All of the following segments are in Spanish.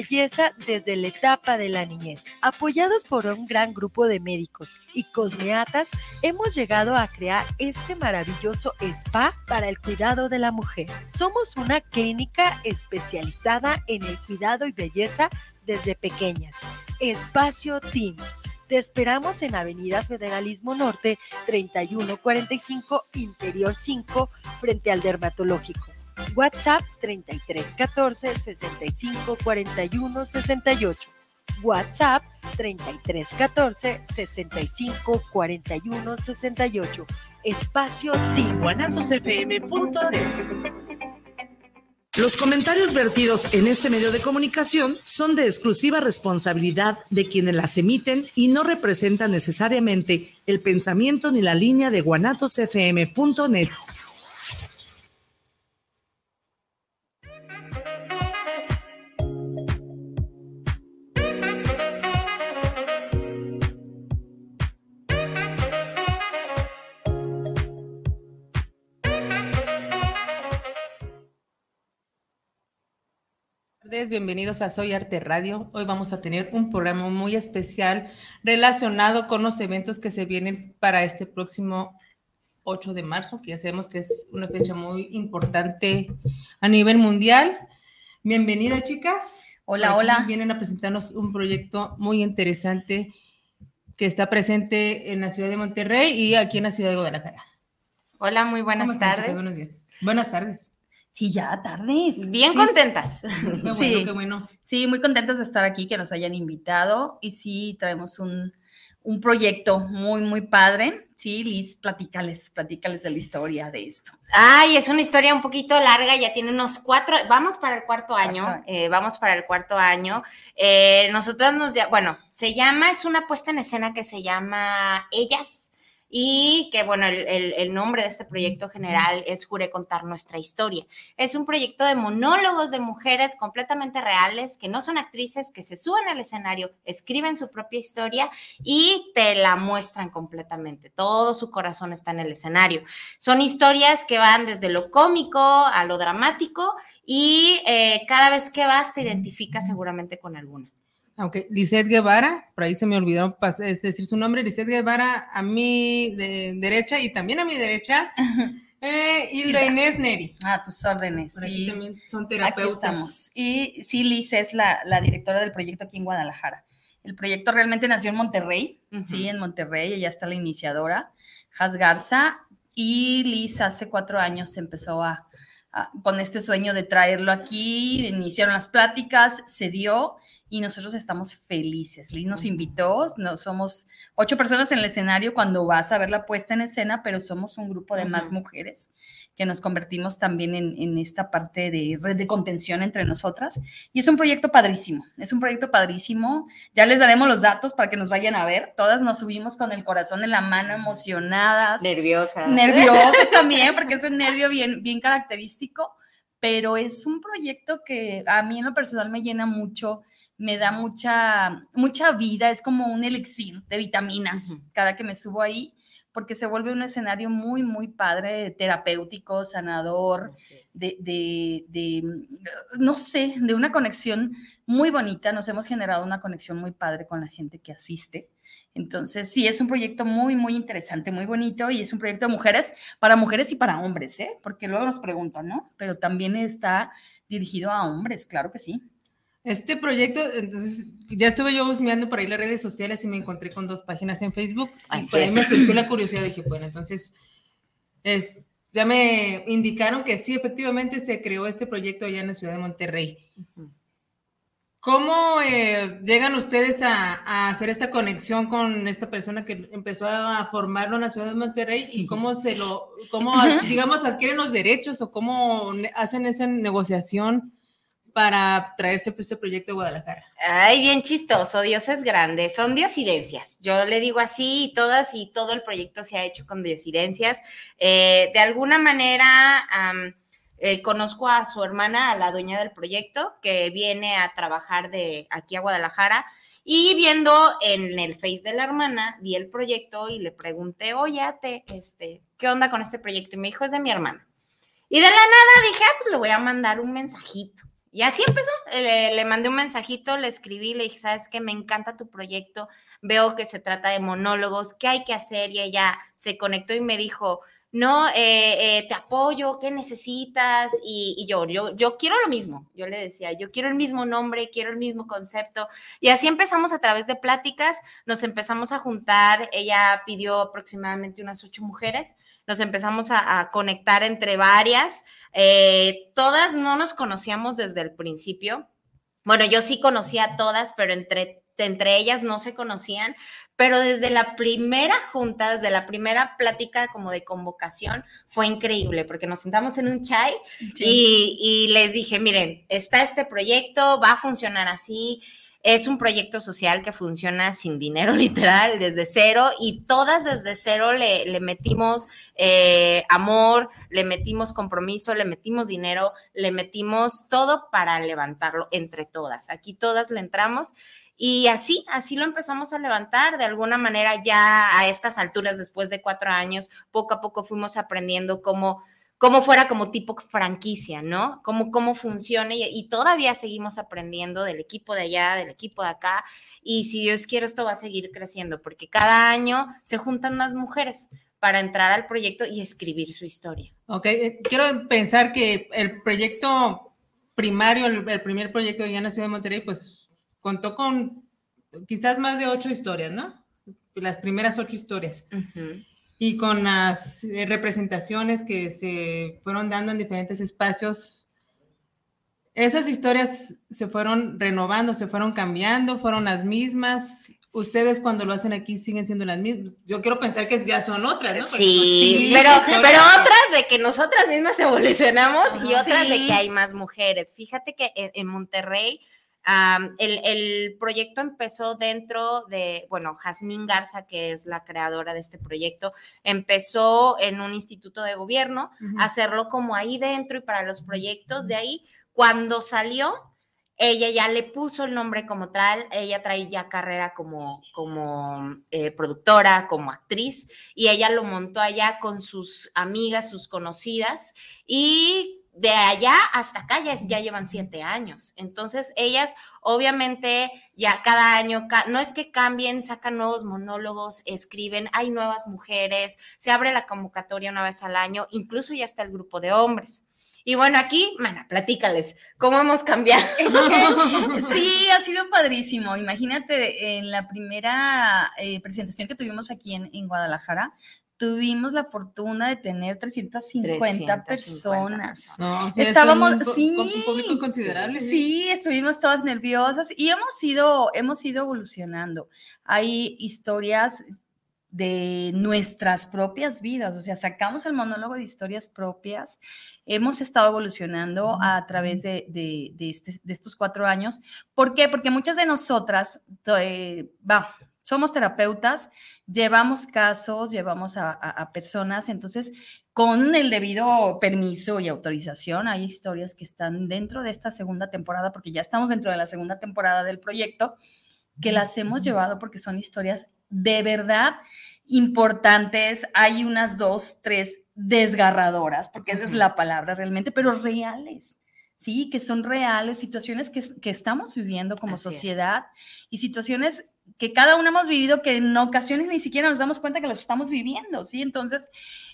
belleza desde la etapa de la niñez. Apoyados por un gran grupo de médicos y cosmeatas, hemos llegado a crear este maravilloso spa para el cuidado de la mujer. Somos una clínica especializada en el cuidado y belleza desde pequeñas. Espacio Teams. Te esperamos en Avenida Federalismo Norte 3145 Interior 5 frente al dermatológico. WhatsApp 3314 65 41 68. WhatsApp 3314 65 41 68. Espacio. Los comentarios vertidos en este medio de comunicación son de exclusiva responsabilidad de quienes las emiten y no representan necesariamente el pensamiento ni la línea de guanatosfm.net. bienvenidos a Soy Arte Radio. Hoy vamos a tener un programa muy especial relacionado con los eventos que se vienen para este próximo 8 de marzo, que ya sabemos que es una fecha muy importante a nivel mundial. Bienvenidas, chicas. Hola, hola. Vienen a presentarnos un proyecto muy interesante que está presente en la ciudad de Monterrey y aquí en la ciudad de Guadalajara. Hola, muy buenas tardes. Buenos días. Buenas tardes. Sí, ya tardes. Bien contentas. sí, qué bueno. Sí, muy contentas de estar aquí, que nos hayan invitado. Y sí, traemos un, un proyecto muy, muy padre. Sí, Liz, platícales, platícales de la historia de esto. Ay, es una historia un poquito larga, ya tiene unos cuatro, vamos para el cuarto año, eh, vamos para el cuarto año. Eh, nosotras nos, bueno, se llama, es una puesta en escena que se llama Ellas y que bueno, el, nombre de este proyecto general es Jure contar nuestra historia. Es un proyecto de monólogos de mujeres completamente reales, que no son actrices, que se suben al escenario, escriben su propia historia y te la muestran completamente. Todo su corazón está en el escenario. Son historias que van desde lo cómico a lo dramático y eh, cada vez que vas te identificas seguramente con alguna. Aunque Lizeth Guevara, por ahí se me olvidó decir su nombre, Lizeth Guevara a mi derecha y también a mi derecha, eh, Hilda Inés Neri. A tus órdenes. sí. también son terapeutas. Aquí estamos. Y sí, Liz es la, directora del proyecto aquí en Guadalajara. El proyecto realmente nació en Monterrey, sí, en Monterrey, ella está la iniciadora, Has Garza, y Liz hace cuatro años empezó a, con este sueño de traerlo aquí, iniciaron las pláticas, se dio y nosotros estamos felices. Liz nos invitó, no, somos ocho personas en el escenario cuando vas a ver la puesta en escena, pero somos un grupo de más mujeres que nos convertimos también en, esta parte de red de contención entre nosotras. Y es un proyecto padrísimo, es un proyecto padrísimo. Ya les daremos los datos para que nos vayan a ver. Todas nos subimos con el corazón en la mano, emocionadas. Nerviosas. Nerviosas también, porque es un nervio bien, bien característico, pero es un proyecto que a mí en lo personal me llena mucho me da mucha, mucha vida, es como un elixir de vitaminas cada que me subo ahí, porque se vuelve un escenario muy, muy padre, terapéutico, sanador, de, de, de, no sé, de una conexión muy bonita. Nos hemos generado una conexión muy padre con la gente que asiste. Entonces, sí, es un proyecto muy, muy interesante, muy bonito y es un proyecto de mujeres, para mujeres y para hombres, ¿eh? Porque luego nos preguntan, ¿no? Pero también está dirigido a hombres, claro que sí. Este proyecto, entonces, ya estuve yo buscando por ahí las redes sociales y me encontré con dos páginas en Facebook. y por ahí me surgió la curiosidad. Dije, bueno, entonces, ya me indicaron que sí, efectivamente se creó este proyecto allá en la ciudad de Monterrey. ¿Cómo eh, llegan ustedes a, hacer esta conexión con esta persona que empezó a formarlo en la ciudad de Monterrey y cómo se lo, cómo, digamos, adquieren los derechos o cómo hacen esa negociación? Para traerse pues, ese proyecto a Guadalajara? Ay, bien chistoso, Dios es grande, son diosidencias. Yo le digo así, y todas y todo el proyecto se ha hecho con diosidencias. Eh, de alguna manera, eh, conozco a su hermana, a la dueña del proyecto, que viene a trabajar de aquí a Guadalajara. Y viendo en el Face de la hermana, vi el proyecto y le pregunté, oye, te, este, ¿qué onda con este proyecto? Y me dijo, es de mi hermana. Y de la nada dije, ah, pues le voy a mandar un mensajito Y así empezó. Le, le, mandé un mensajito, le escribí, le dije, sabes que me encanta tu proyecto, veo que se trata de monólogos, ¿qué hay que hacer? Y ella se conectó y me dijo, no, eh, eh, te apoyo, ¿qué necesitas? Y, yo, yo, yo quiero lo mismo, yo le decía, yo quiero el mismo nombre, quiero el mismo concepto. Y así empezamos a través de pláticas, nos empezamos a juntar, ella pidió aproximadamente unas ocho mujeres, nos empezamos a, conectar entre varias, eh, todas no nos conocíamos desde el principio. Bueno, yo sí conocía a todas, pero entre entre ellas no se conocían, pero desde la primera junta, desde la primera plática como de convocación, fue increíble porque nos sentamos en un chai y, y, les dije, miren, está este proyecto, va a funcionar así. Es un proyecto social que funciona sin dinero literal, desde cero, y todas desde cero le, metimos eh, amor, le metimos compromiso, le metimos dinero, le metimos todo para levantarlo entre todas. Aquí todas le entramos y así, así lo empezamos a levantar. De alguna manera ya a estas alturas, después de cuatro años, poco a poco fuimos aprendiendo cómo, cómo fuera como tipo franquicia, ¿no? Cómo, cómo funciona y, todavía seguimos aprendiendo del equipo de allá, del equipo de acá. Y si Dios quiere, esto va a seguir creciendo porque cada año se juntan más mujeres para entrar al proyecto y escribir su historia. Ok, eh, quiero pensar que el proyecto primario, el, el primer proyecto de ya en la Ciudad de Monterrey, pues contó con quizás más de ocho historias, ¿no? Las primeras ocho historias. Y con las eh, representaciones que se fueron dando en diferentes espacios, esas historias se fueron renovando, se fueron cambiando, fueron las mismas. Ustedes cuando lo hacen aquí siguen siendo las mismas. Yo quiero pensar que ya son otras, ¿no? Sí, pero, pero otras de que nosotras mismas evolucionamos y otras de que hay más mujeres. Fíjate que en Monterrey el, proyecto empezó dentro de, bueno, Jazmín Garza, que es la creadora de este proyecto, empezó en un instituto de gobierno, hacerlo como ahí dentro y para los proyectos de ahí. Cuando salió, ella ya le puso el nombre como tal, ella traía carrera como, como eh, productora, como actriz, y ella lo montó allá con sus amigas, sus conocidas, y de allá hasta acá ya, ya, llevan siete años. Entonces, ellas obviamente ya cada año, no es que cambien, sacan nuevos monólogos, escriben, hay nuevas mujeres, se abre la convocatoria una vez al año, incluso ya está el grupo de hombres. Y bueno, aquí, mana, platícales, ¿cómo hemos cambiado? sí, ha sido padrísimo. Imagínate, en la primera eh, presentación que tuvimos aquí en, en Guadalajara, tuvimos la fortuna de tener 350, personas. Estábamos, un, sí, un público considerable. Sí. estuvimos todas nerviosas y hemos ido, hemos ido evolucionando. Hay historias de nuestras propias vidas, o sea, sacamos el monólogo de historias propias, hemos estado evolucionando a través de, de, de, este, de estos cuatro años. ¿Por qué? Porque muchas de nosotras, eh, somos terapeutas, llevamos casos, llevamos a, personas, entonces con el debido permiso y autorización, hay historias que están dentro de esta segunda temporada, porque ya estamos dentro de la segunda temporada del proyecto, que las hemos llevado porque son historias de verdad importantes. Hay unas dos, tres desgarradoras, porque esa es la palabra realmente, pero reales. Sí, que son reales, situaciones que, que estamos viviendo como sociedad y situaciones que cada uno hemos vivido que en ocasiones ni siquiera nos damos cuenta que las estamos viviendo, ¿sí? Entonces,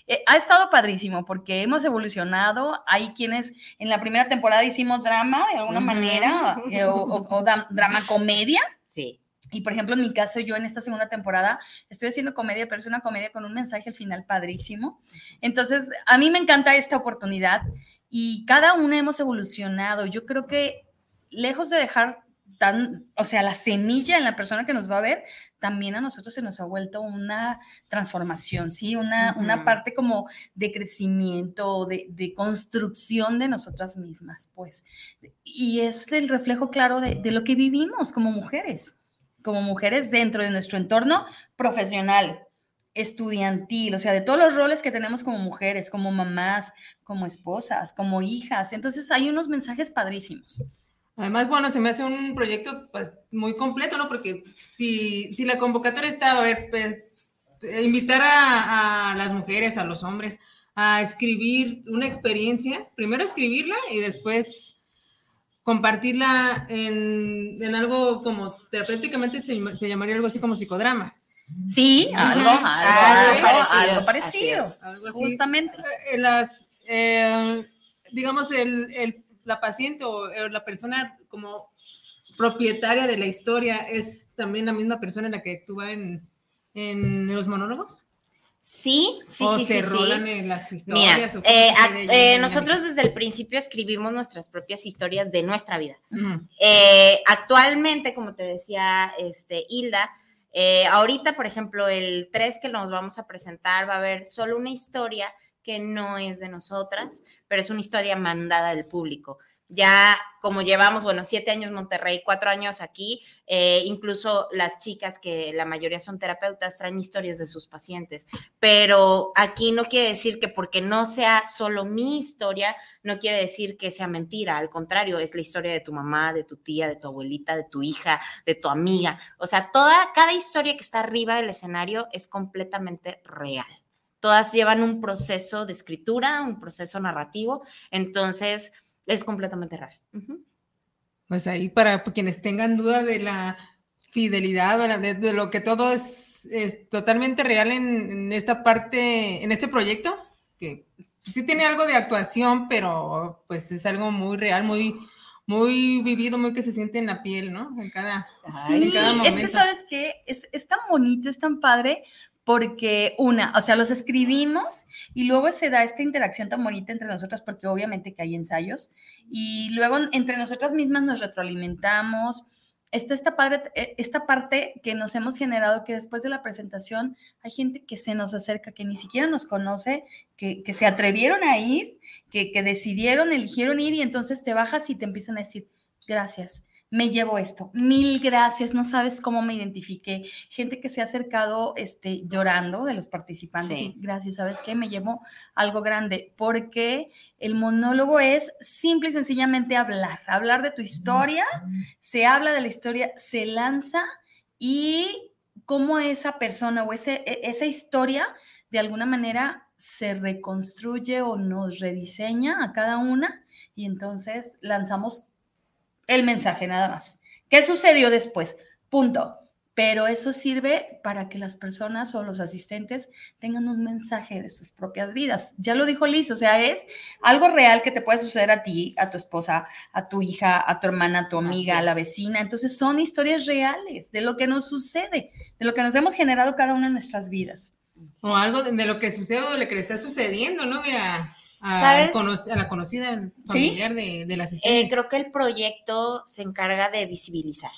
eh, ha estado padrísimo porque hemos evolucionado. Hay quienes en la primera temporada hicimos drama de alguna manera eh, o, drama comedia. Sí. Y por ejemplo, en mi caso, yo en esta segunda temporada estoy haciendo comedia, pero es una comedia con un mensaje al final padrísimo. Entonces, a mí me encanta esta oportunidad y cada una hemos evolucionado. Yo creo que lejos de dejar tan, o sea, la semilla en la persona que nos va a ver, también a nosotros se nos ha vuelto una transformación, ¿sí? Una, una parte como de crecimiento, de, de, construcción de nosotras mismas, pues. Y es el reflejo claro de, de lo que vivimos como mujeres, como mujeres dentro de nuestro entorno profesional, estudiantil, o sea, de todos los roles que tenemos como mujeres, como mamás, como esposas, como hijas. Entonces hay unos mensajes padrísimos. Además, bueno, se me hace un proyecto pues muy completo, ¿no? Porque si, si la convocatoria está, a ver, pues invitar a, las mujeres, a los hombres, a escribir una experiencia, primero escribirla y después compartirla en, en algo como terapéuticamente se, llamaría algo así como psicodrama. Sí, algo, algo, parecido, algo justamente. En las, eh, digamos, el, el, la paciente o la persona como propietaria de la historia es también la misma persona en la que actúa en, en los monólogos. Sí, sí, sí, se sí, rolan en las historias. Mira, eh, eh, nosotros desde el principio escribimos nuestras propias historias de nuestra vida. Eh, actualmente, como te decía este, Hilda, ahorita, por ejemplo, el 3 que nos vamos a presentar va a haber solo una historia que no es de nosotras, pero es una historia mandada del público ya como llevamos, bueno, siete años Monterrey, cuatro años aquí, eh, incluso las chicas, que la mayoría son terapeutas, traen historias de sus pacientes. Pero aquí no quiere decir que porque no sea solo mi historia, no quiere decir que sea mentira. Al contrario, es la historia de tu mamá, de tu tía, de tu abuelita, de tu hija, de tu amiga. O sea, toda, cada historia que está arriba del escenario es completamente real todas llevan un proceso de escritura, un proceso narrativo. Entonces, es completamente real. Pues ahí para quienes tengan duda de la fidelidad, de, lo que todo es, totalmente real en, esta parte, en este proyecto, que sí tiene algo de actuación, pero pues es algo muy real, muy, muy vivido, muy que se siente en la piel, ¿no? En cada, sí, es que sabes que es, es, tan bonito, es tan padre, porque una, o sea, los escribimos y luego se da esta interacción tan bonita entre nosotras, porque obviamente que hay ensayos, y luego entre nosotras mismas nos retroalimentamos. Está esta, padre, eh, esta parte que nos hemos generado, que después de la presentación hay gente que se nos acerca, que ni siquiera nos conoce, que, que se atrevieron a ir, que, que decidieron, eligieron ir y entonces te bajas y te empiezan a decir, gracias, me llevo esto. Mil gracias, no sabes cómo me identifiqué. Gente que se ha acercado este, llorando de los participantes. Sí. gracias, ¿sabes qué? Me llevo algo grande, porque el monólogo es simple y sencillamente hablar, hablar de tu historia, se habla de la historia, se lanza y cómo esa persona o ese, e, esa historia de alguna manera se reconstruye o nos rediseña a cada una y entonces lanzamos el mensaje nada más. ¿Qué sucedió después? Punto. Pero eso sirve para que las personas o los asistentes tengan un mensaje de sus propias vidas. Ya lo dijo Liz, o sea, es algo real que te puede suceder a ti, a tu esposa, a tu hija, a tu hermana, a tu amiga, a la vecina. Entonces son historias reales de lo que nos sucede, de lo que nos hemos generado cada una en nuestras vidas. O algo de, lo que sucede o de lo que le está sucediendo, ¿no? Mira, a, la conocida familiar de, la asistente? Eh, creo que el proyecto se encarga de visibilizar.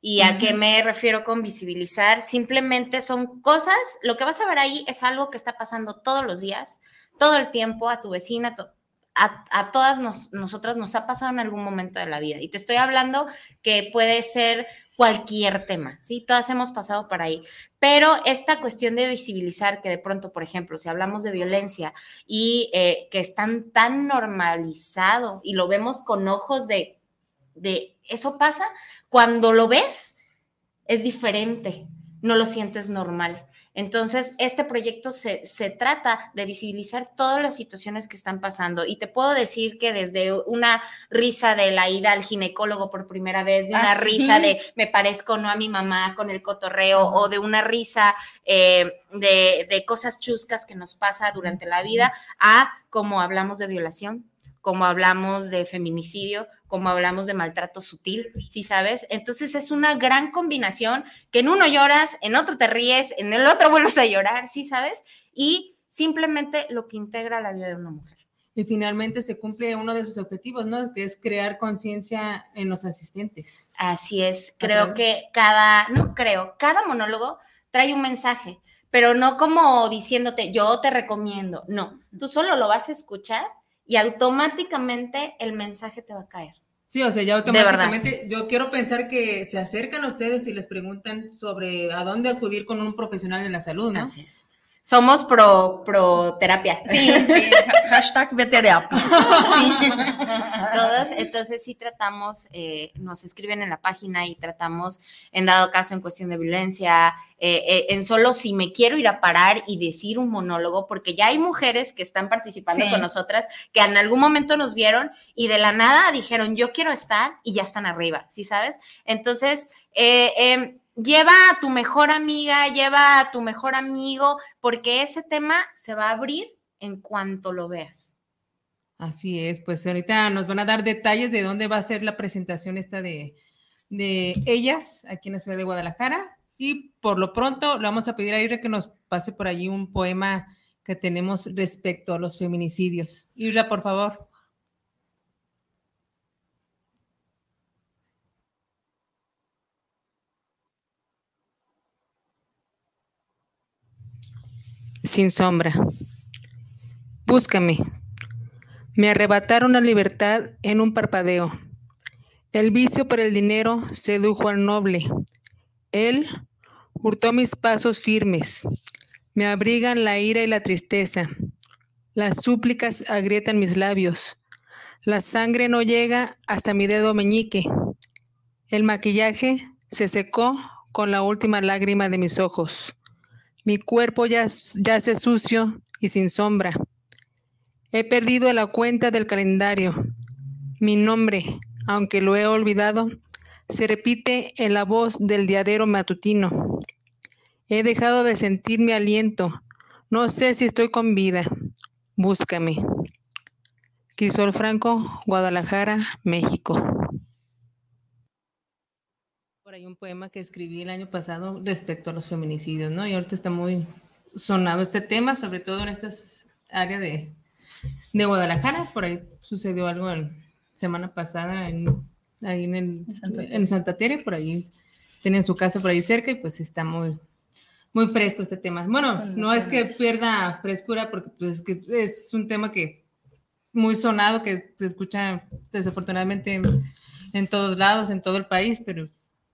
¿Y a qué me refiero con visibilizar? Simplemente son cosas, lo que vas a ver ahí es algo que está pasando todos los días, todo el tiempo, a tu vecina, a, a, todas nosotras nos ha pasado en algún momento de la vida. Y te estoy hablando que puede ser cualquier tema, ¿sí? Todas hemos pasado por ahí. Pero esta cuestión de visibilizar que de pronto, por ejemplo, si hablamos de violencia y eh, que están tan normalizado y lo vemos con ojos de, de, eso pasa, cuando lo ves es diferente, no lo sientes normal. Entonces, este proyecto se, trata de visibilizar todas las situaciones que están pasando. Y te puedo decir que desde una risa de la ida al ginecólogo por primera vez, de una ¿Ah, risa de me parezco no a mi mamá con el cotorreo o de una risa eh, de, de cosas chuscas que nos pasa durante la vida, a como hablamos de violación, como hablamos de feminicidio, como hablamos de maltrato sutil, ¿sí sabes? Entonces es una gran combinación que en uno lloras, en otro te ríes, en el otro vuelves a llorar, ¿sí sabes? Y simplemente lo que integra la vida de una mujer. Y finalmente se cumple uno de sus objetivos, ¿no? Que es crear conciencia en los asistentes. Así es, creo que cada, no creo, cada monólogo trae un mensaje, pero no como diciéndote, yo te recomiendo, no, tú solo lo vas a escuchar y automáticamente el mensaje te va a caer. Sí, o sea, ya automáticamente yo quiero pensar que se acercan a ustedes y les preguntan sobre a dónde acudir con un profesional de la salud, ¿no? Así es. Somos pro, pro terapia. Sí, sí, hashtag terapia. Sí. Todos, entonces sí tratamos, eh, nos escriben en la página y tratamos, en dado caso, en cuestión de violencia, eh, eh, en solo si me quiero ir a parar y decir un monólogo, porque ya hay mujeres que están participando con nosotras, que en algún momento nos vieron y de la nada dijeron, yo quiero estar y ya están arriba, ¿sí sabes? Entonces, eh, em, lleva a tu mejor amiga, lleva a tu mejor amigo, porque ese tema se va a abrir en cuanto lo veas. Así es, pues ahorita nos van a dar detalles de dónde va a ser la presentación esta de, de ellas aquí en la ciudad de Guadalajara. Y por lo pronto le vamos a pedir a Ira que nos pase por allí un poema que tenemos respecto a los feminicidios. Ira, por favor. Sin sombra. Búscame. Me arrebataron la libertad en un parpadeo. El vicio por el dinero sedujo al noble. Él hurtó mis pasos firmes. Me abrigan la ira y la tristeza. Las súplicas agrietan mis labios. La sangre no llega hasta mi dedo meñique. El maquillaje se secó con la última lágrima de mis ojos. Mi cuerpo ya yace sucio y sin sombra. He perdido la cuenta del calendario. Mi nombre, aunque lo he olvidado, se repite en la voz del diadero matutino. He dejado de sentir mi aliento. No sé si estoy con vida. Búscame. Crisol Franco, Guadalajara, México por ahí un poema que escribí el año pasado respecto a los feminicidios, ¿no? Y ahorita está muy sonado este tema, sobre todo en esta área de, de Guadalajara. Por ahí sucedió algo la semana pasada en, ahí en, el, en Santa Tere, por ahí tienen su casa por ahí cerca y pues está muy, muy fresco este tema. Bueno, no es que pierda frescura porque pues, es, que es un tema que muy sonado, que se escucha desafortunadamente en, en todos lados, en todo el país, pero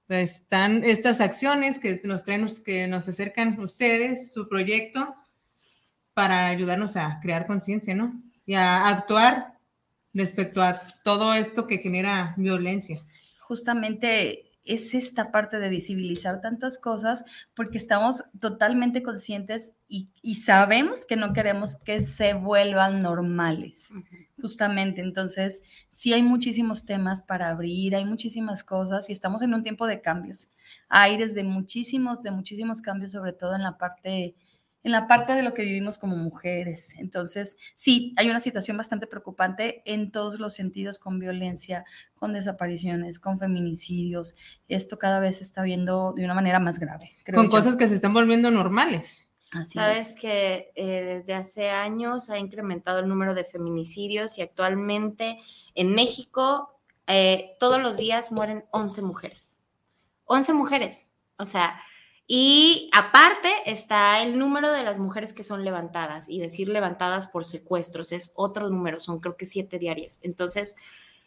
están estas acciones que nos traen, que nos acercan ustedes, su proyecto, para ayudarnos a crear conciencia, ¿no? Y a actuar respecto a todo esto que genera violencia. Justamente es esta parte de visibilizar tantas cosas porque estamos totalmente conscientes y, sabemos que no queremos que se vuelvan normales, justamente. Entonces, sí hay muchísimos temas para abrir, hay muchísimas cosas y estamos en un tiempo de cambios. Hay desde muchísimos, de muchísimos cambios, sobre todo en la parte en la parte de lo que vivimos como mujeres. Entonces, sí, hay una situación bastante preocupante en todos los sentidos, con violencia, con desapariciones, con feminicidios. Esto cada vez se está viendo de una manera más grave. con cosas que se están volviendo normales. Así Sabes que eh, desde hace años ha incrementado el número de feminicidios y actualmente en México eh, todos los días mueren 11 mujeres. 11 mujeres. O sea, y aparte está el número de las mujeres que son levantadas y decir levantadas por secuestros es otro número, son creo que siete diarias. Entonces,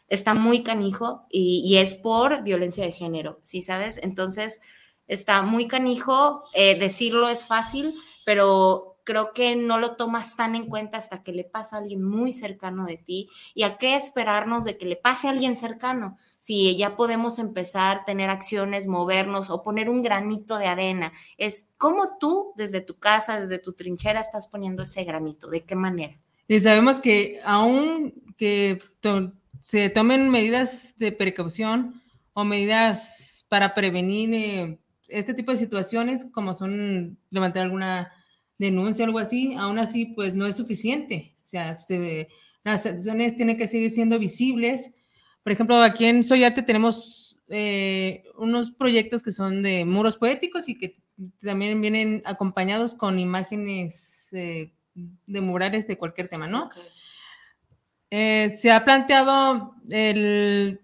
está muy canijo y, es por violencia de género, ¿sí sabes? Entonces, está muy canijo, eh, decirlo es fácil, pero creo que no lo tomas tan en cuenta hasta que le pasa a alguien muy cercano de ti y a qué esperarnos de que le pase a alguien cercano si ya podemos empezar a tener acciones, movernos o poner un granito de arena. Es cómo tú desde tu casa, desde tu trinchera estás poniendo ese granito, de qué manera. Y sabemos que aún que se tomen medidas de precaución o medidas para prevenir eh, este tipo de situaciones, como son levantar alguna denuncia o algo así, aún así pues no es suficiente. O sea, las acciones tienen que seguir siendo visibles por ejemplo, aquí en Soyate tenemos eh, unos proyectos que son de muros poéticos y que también vienen acompañados con imágenes eh, de murales de cualquier tema, ¿no? Eh, se ha planteado el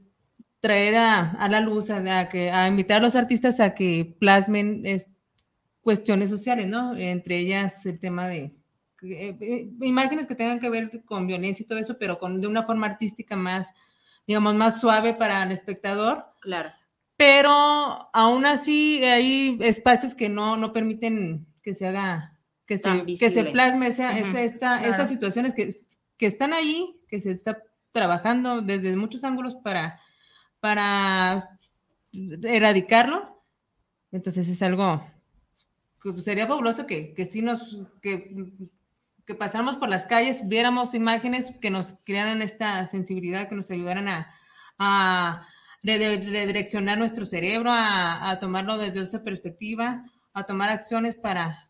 traer a, la luz, a, que, a, invitar a los artistas a que plasmen cuestiones sociales, ¿no? Entre ellas el tema de imágenes que tengan que ver con violencia y todo eso, pero con, de una forma artística más, digamos, más suave para el espectador. Claro. Pero aún así hay espacios que no, no permiten que se haga que se, que se plasme esa, estas situaciones que, que están ahí, que se está trabajando desde muchos ángulos para, para erradicarlo. Entonces es algo que sería fabuloso que, que nos, que, que pasáramos por las calles, viéramos imágenes que nos crearan esta sensibilidad, que nos ayudaran a, a redireccionar nuestro cerebro, a, a tomarlo desde esta perspectiva, a tomar acciones para,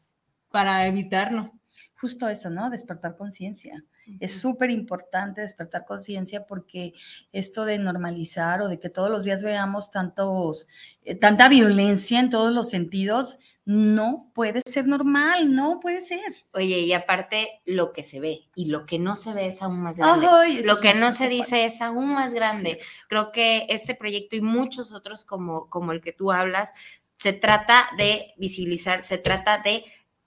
para evitarlo. Justo eso, ¿no? Despertar conciencia. Es súper importante despertar conciencia porque esto de normalizar o de que todos los días veamos tantos, eh, tanta violencia en todos los sentidos, no puede ser normal, no puede ser. Oye, y aparte lo que se ve y lo que no se ve es aún más grande. lo que no se dice es aún más grande. Creo que este proyecto y muchos otros como, como el que tú hablas, se trata de visibilizar, se trata de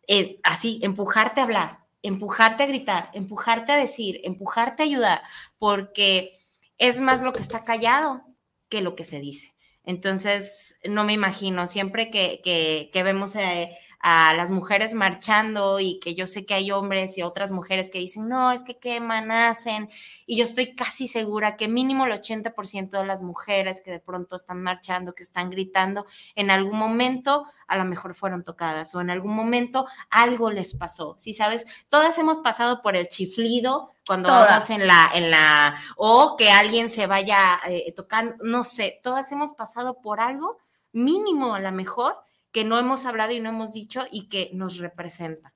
eh, así, empujarte a hablar, empujarte a gritar, empujarte a decir, empujarte a ayudar, porque es más lo que está callado que lo que se dice. Entonces, no me imagino, siempre que, que, vemos eh, a las mujeres marchando y que yo sé que hay hombres y otras mujeres que dicen, no, es que queman, hacen, y yo estoy casi segura que mínimo el 80% de las mujeres que de pronto están marchando, que están gritando, en algún momento a lo mejor fueron tocadas o en algún momento algo les pasó. Si sabes, todas hemos pasado por el chiflido cuando vamos en la, en la, o que alguien se vaya eh, tocando, no sé, todas hemos pasado por algo mínimo a lo mejor que no hemos hablado y no hemos dicho y que nos representa.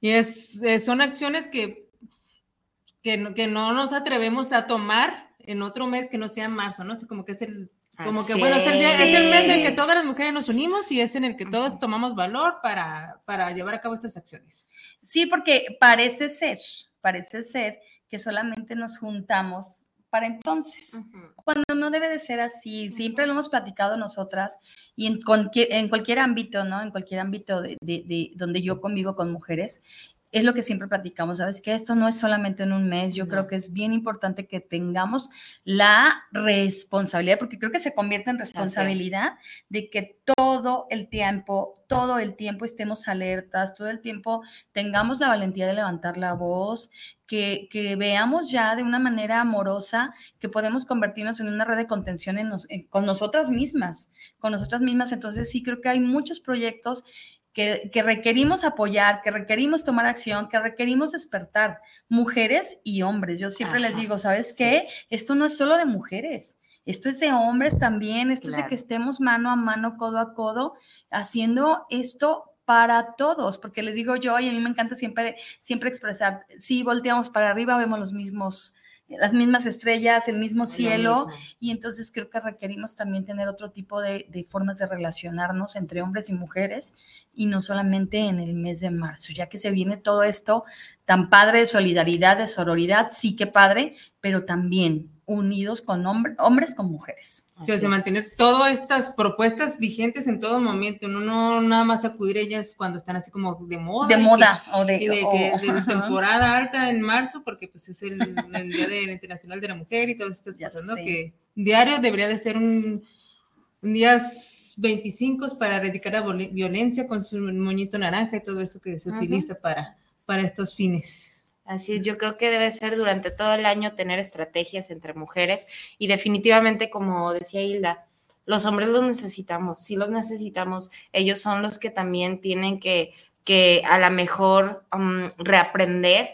Y es, son acciones que, que, no, que no nos atrevemos a tomar en otro mes que no sea marzo, ¿no? Así como que es el, como que bueno, es el, es el, mes en que todas las mujeres nos unimos y es en el que todos tomamos valor para, para llevar a cabo estas acciones. Sí, porque parece ser, parece ser que solamente nos juntamos para entonces, cuando no debe de ser así, siempre lo hemos platicado nosotras y en cualquier, en cualquier ámbito, ¿no? En cualquier ámbito de, de, donde yo convivo con mujeres, es lo que siempre platicamos, ¿sabes? Que esto no es solamente en un mes, yo creo que es bien importante que tengamos la responsabilidad, porque creo que se convierte en responsabilidad de que todo el tiempo, todo el tiempo estemos alertas, todo el tiempo tengamos la valentía de levantar la voz, que, que veamos ya de una manera amorosa que podemos convertirnos en una red de contención con nosotras mismas, con nosotras mismas. Entonces sí creo que hay muchos proyectos que, requerimos apoyar, que requerimos tomar acción, que requerimos despertar, mujeres y hombres. Yo siempre les digo, ¿sabes qué? Esto no es solo de mujeres, esto es de hombres también, esto es de que estemos mano a mano, codo a codo, haciendo esto para todos, porque les digo yo, y a mí me encanta siempre, siempre expresar, si volteamos para arriba, vemos los mismos las mismas estrellas, el mismo cielo, y entonces creo que requerimos también tener otro tipo de, de, formas de relacionarnos entre hombres y mujeres y no solamente en el mes de marzo, ya que se viene todo esto tan padre de solidaridad, de sororidad, sí que padre, pero también unidos con hombres con mujeres. Sí, se mantiene todas estas propuestas vigentes en todo momento, no, no nada más acudir a ellas cuando están así como de moda. De moda o de, de, temporada alta en marzo, porque pues es el, Día Internacional de la Mujer y todas estas cosas, ¿no? Que diario debería de ser un, un día 25 para erradicar la violencia con su moñito naranja y todo esto que se utiliza para, para estos fines. Así es, yo creo que debe ser durante todo el año tener estrategias entre mujeres y definitivamente, como decía Hilda, los hombres los necesitamos, sí los necesitamos, ellos son los que también tienen que, que a lo mejor um, reaprender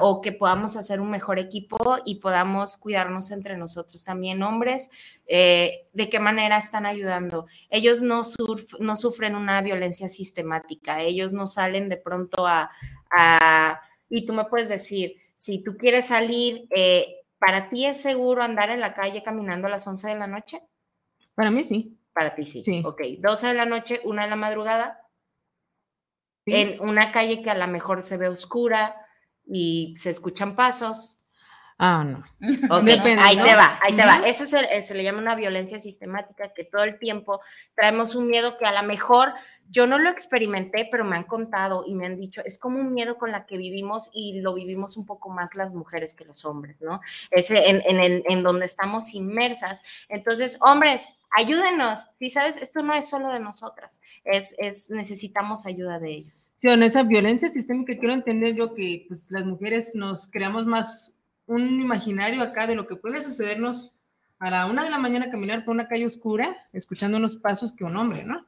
o que podamos hacer un mejor equipo y podamos cuidarnos entre nosotros también, hombres, eh, de qué manera están ayudando. Ellos no, no sufren una violencia sistemática, ellos no salen de pronto a, y tú me puedes decir, si tú quieres salir, eh, ¿para ti es seguro andar en la calle caminando a las 11 de la noche? Para mí sí. Para ti sí. sí. Ok, 12 de la noche, una de la madrugada, en una calle que a lo mejor se ve oscura, y se escuchan pasos. Ah, no. ahí te va, ahí te va. Eso se, se, le llama una violencia sistemática, que todo el tiempo traemos un miedo que a lo mejor yo no lo experimenté, pero me han contado y me han dicho, es como un miedo con la que vivimos y lo vivimos un poco más las mujeres que los hombres, ¿no? Es en, en, en donde estamos inmersas. Entonces, hombres, ayúdenos. Si sabes, esto no es solo de nosotras, es, es necesitamos ayuda de ellos. Sí, en esa violencia sistémica quiero entender yo que pues, las mujeres nos creamos más un imaginario acá de lo que puede sucedernos a la una de la mañana caminar por una calle oscura, escuchando unos pasos que un hombre, ¿no?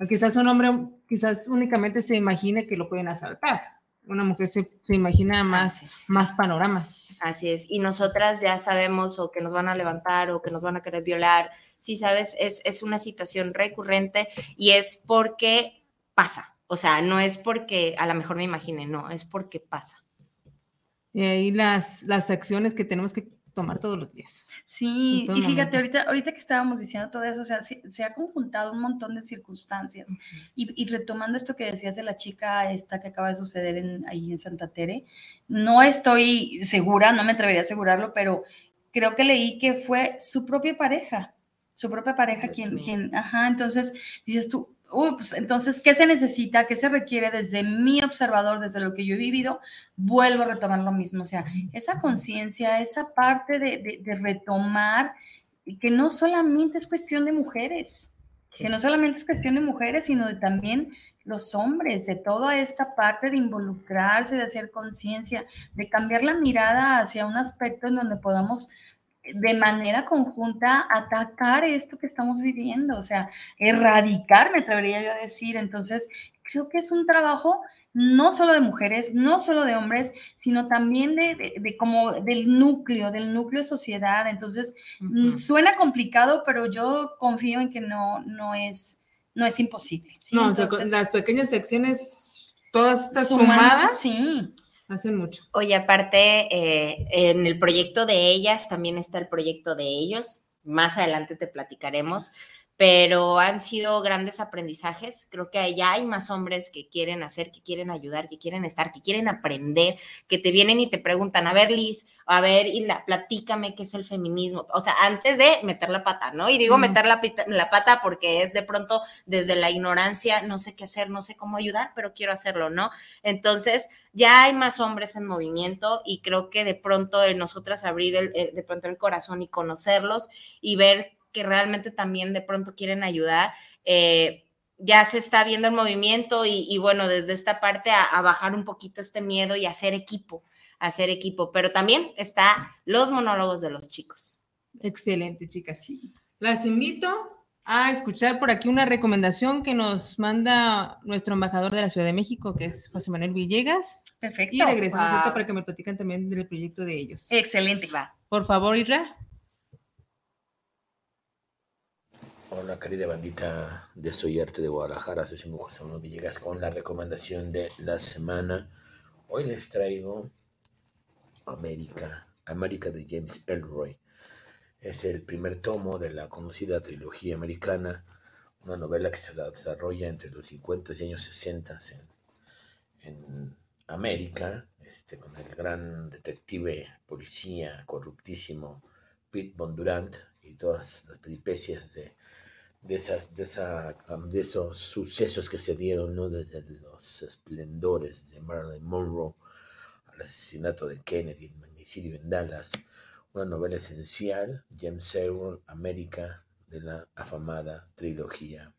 O quizás un hombre, quizás únicamente se imagine que lo pueden asaltar. Una mujer se, se imagina más, más panoramas. Así es. Y nosotras ya sabemos o que nos van a levantar o que nos van a querer violar. Sí, sabes, es, es una situación recurrente y es porque pasa. O sea, no es porque a lo mejor me imagine, no, es porque pasa. Y ahí las, las acciones que tenemos que tomar todos los días. Sí, y fíjate, ahorita, ahorita que estábamos diciendo todo eso, o sea, se, ha conjuntado un montón de circunstancias. y, retomando esto que decías de la chica esta que acaba de suceder en, ahí en Santa Tere, no estoy segura, no me atrevería a asegurarlo, pero creo que leí que fue su propia pareja, su propia pareja quien, quien, ajá, entonces dices tú, pues entonces, ¿qué se necesita? ¿Qué se requiere desde mi observador, desde lo que yo he vivido? Vuelvo a retomar lo mismo, o sea, esa conciencia, esa parte de, de, retomar, que no solamente es cuestión de mujeres, que no solamente es cuestión de mujeres, sino de también los hombres, de toda esta parte de involucrarse, de hacer conciencia, de cambiar la mirada hacia un aspecto en donde podamos de manera conjunta atacar esto que estamos viviendo, o sea, erradicar, me atrevería yo a decir. Entonces, creo que es un trabajo no solo de mujeres, no solo de hombres, sino también de, como del núcleo, del núcleo de sociedad. Entonces, mm, suena complicado, pero yo confío en que no, no, es, no es imposible. No, las pequeñas secciones, todas estas sumadas. Sí Hace mucho. Oye, aparte, eh, en el proyecto de ellas también está el proyecto de ellos. Más adelante te platicaremos pero han sido grandes aprendizajes. Creo que ya hay más hombres que quieren hacer, que quieren ayudar, que quieren estar, que quieren aprender, que te vienen y te preguntan, a ver, Liz, a ver, y la, platícame qué es el feminismo. O sea, antes de meter la pata, ¿no? Y digo meter la, la pata porque es de pronto desde la ignorancia, no sé qué hacer, no sé cómo ayudar, pero quiero hacerlo, ¿no? Entonces, ya hay más hombres en movimiento y creo que de pronto en nosotras abrir el, de pronto el corazón y conocerlos y ver que realmente también de pronto quieren ayudar. Eh, ya se está viendo el movimiento y, bueno, desde esta parte a, bajar un poquito este miedo y hacer equipo, hacer equipo, pero también está los monólogos de los chicos. Excelente, chicas. Sí. Las invito a escuchar por aquí una recomendación que nos manda nuestro embajador de la Ciudad de México, que es José Manuel Villegas. Perfecto. Y regresamos ahorita para que me platican también del proyecto de ellos. Excelente. Va. Por favor, Isra. Hola querida bandita de Soy Arte de Guadalajara, soy José Manuel Villegas con la recomendación de la semana. Hoy les traigo América, América de James Elroy. Es el primer tomo de la conocida trilogía americana, una novela que se desarrolla entre los 50 y años 60 en, en América, este, con el gran detective, policía, corruptísimo Pete Bondurant y todas las peripecias de de, esas, de, esa, de esos sucesos que se dieron, ¿no? desde los esplendores de Marilyn Monroe al asesinato de Kennedy, el magnicidio en Dallas, una novela esencial, James Ellroy, América, de la afamada trilogía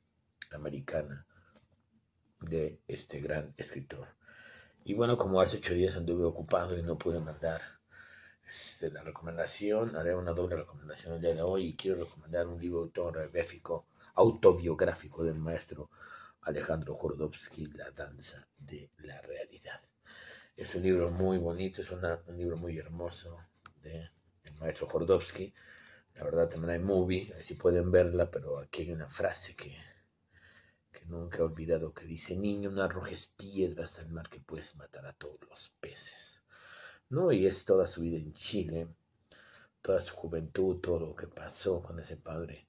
americana de este gran escritor. Y bueno, como hace ocho días anduve ocupado y no pude mandar este, la recomendación, haré una doble recomendación el día de hoy y quiero recomendar un libro autobiográfico autobiográfico del maestro Alejandro Jordowski, La danza de la realidad. Es un libro muy bonito, es un libro muy hermoso del maestro Jordowski. La verdad también hay movie, así pueden verla, pero aquí hay una frase que, que nunca he olvidado que dice, niño, no arrojes piedras al mar que puedes matar a todos los peces. ¿No? Y es toda su vida en Chile, toda su juventud, todo lo que pasó con ese padre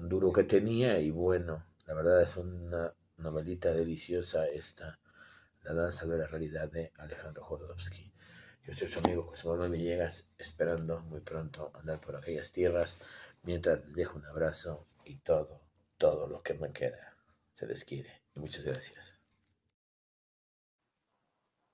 duro que tenía y bueno, la verdad es una novelita deliciosa esta, La danza de la realidad de Alejandro Jodorowsky. Yo soy su amigo José Manuel Villegas, esperando muy pronto andar por aquellas tierras, mientras les dejo un abrazo y todo, todo lo que me queda se les quiere. Y muchas gracias.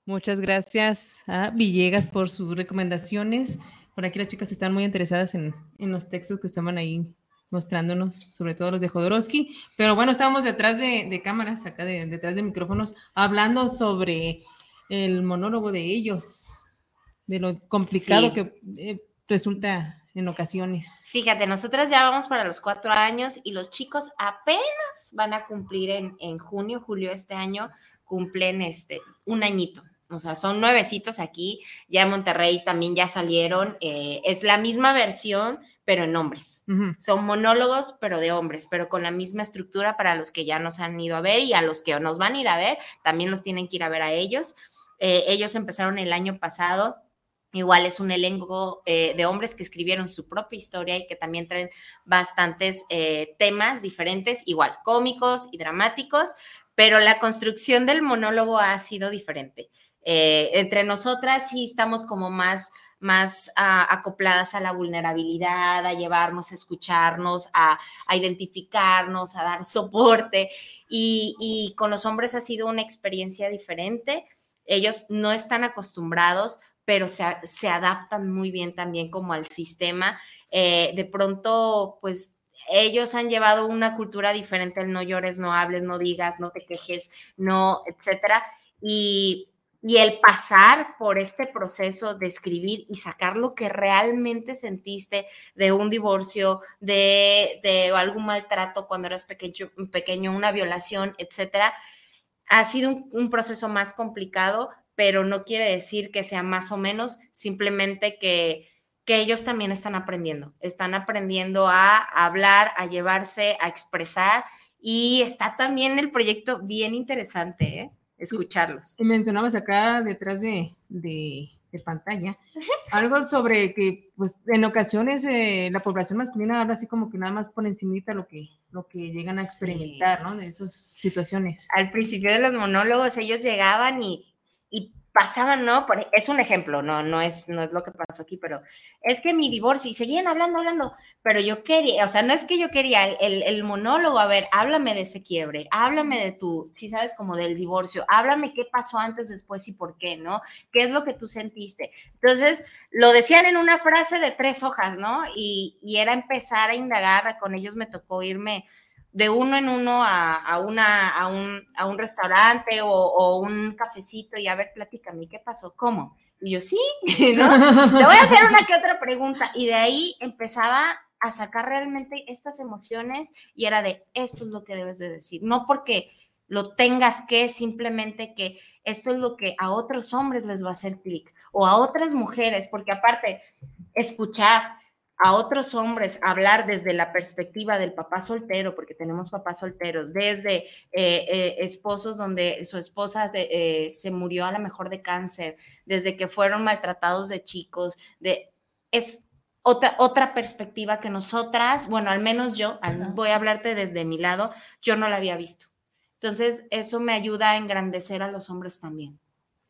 Muchas gracias a Villegas por sus recomendaciones. Por aquí las chicas están muy interesadas en, los textos que estaban ahí mostrándonos, sobre todo los de Jodorowsky. Pero bueno, estábamos detrás de, cámaras, acá detrás de micrófonos, hablando sobre el monólogo de ellos, de lo complicado que eh, resulta en ocasiones. Fíjate, nosotras ya vamos para los cuatro años y los chicos apenas van a cumplir en, en junio, julio este año, cumplen este un añito. O sea, son nuevecitos aquí, ya en Monterrey también ya salieron. Eh, es la misma versión, pero en hombres. Son monólogos, pero de hombres, pero con la misma estructura para los que ya nos han ido a ver y a los que nos van a ir a ver, también los tienen que ir a ver a ellos. Eh, ellos empezaron el año pasado. Igual es un elenco eh, de hombres que escribieron su propia historia y que también traen bastantes temas diferentes, igual cómicos y dramáticos, pero la construcción del monólogo ha sido diferente. Eh, entre nosotras sí estamos como más, más ah, acopladas a la vulnerabilidad, a llevarnos, a escucharnos, a, identificarnos, a dar soporte. Y, con los hombres ha sido una experiencia diferente. Ellos no están acostumbrados, pero se, adaptan muy bien también como al sistema. Eh, de pronto, pues ellos han llevado una cultura diferente, no llores, no hables, no digas, no te quejes, no, etcétera. Y y el pasar por este proceso de escribir y sacar lo que realmente sentiste de un divorcio, de, de algún maltrato cuando eras pequeño, pequeño una violación, etcétera, ha sido un, proceso más complicado, pero no quiere decir que sea más o menos, simplemente que, que ellos también están aprendiendo, están aprendiendo a hablar, a llevarse, a expresar y está también el proyecto bien interesante, ¿eh? Escucharlos. Y mencionabas acá detrás de, de, pantalla algo sobre que, pues, en ocasiones eh, la población masculina habla así como que nada más por encimita lo que, lo que llegan a experimentar, ¿no? De esas situaciones. Al principio de los monólogos ellos llegaban y, y pasaban, ¿no? es un ejemplo, no, no es, no es lo que pasó aquí, pero es que mi divorcio, y seguían hablando, hablando, pero yo quería, o sea, no es que yo quería el, el, monólogo, a ver, háblame de ese quiebre, háblame de tu, si sabes, como del divorcio, háblame qué pasó antes, después y por qué, ¿no? ¿Qué es lo que tú sentiste? Entonces, lo decían en una frase de tres hojas, ¿no? Y, y era empezar a indagar, con ellos me tocó irme de uno en uno a, una, a, un, a un restaurante o, un cafecito y a ver, platícame, ¿qué pasó? ¿Cómo? Y yo, sí, ¿no? Le voy a hacer una que otra pregunta. Y de ahí empezaba a sacar realmente estas emociones y era de, esto es lo que debes de decir. No porque lo tengas que, simplemente que esto es lo que a otros hombres les va a hacer clic o a otras mujeres, porque aparte, escuchar, a otros hombres hablar desde la perspectiva del papá soltero, porque tenemos papás solteros, desde eh, eh, esposos donde su esposa eh, se murió a lo mejor de cáncer, desde que fueron maltratados de chicos, de, es otra, otra perspectiva que nosotras, bueno, al menos yo, voy a hablarte desde mi lado, yo no la había visto. Entonces, eso me ayuda a engrandecer a los hombres también,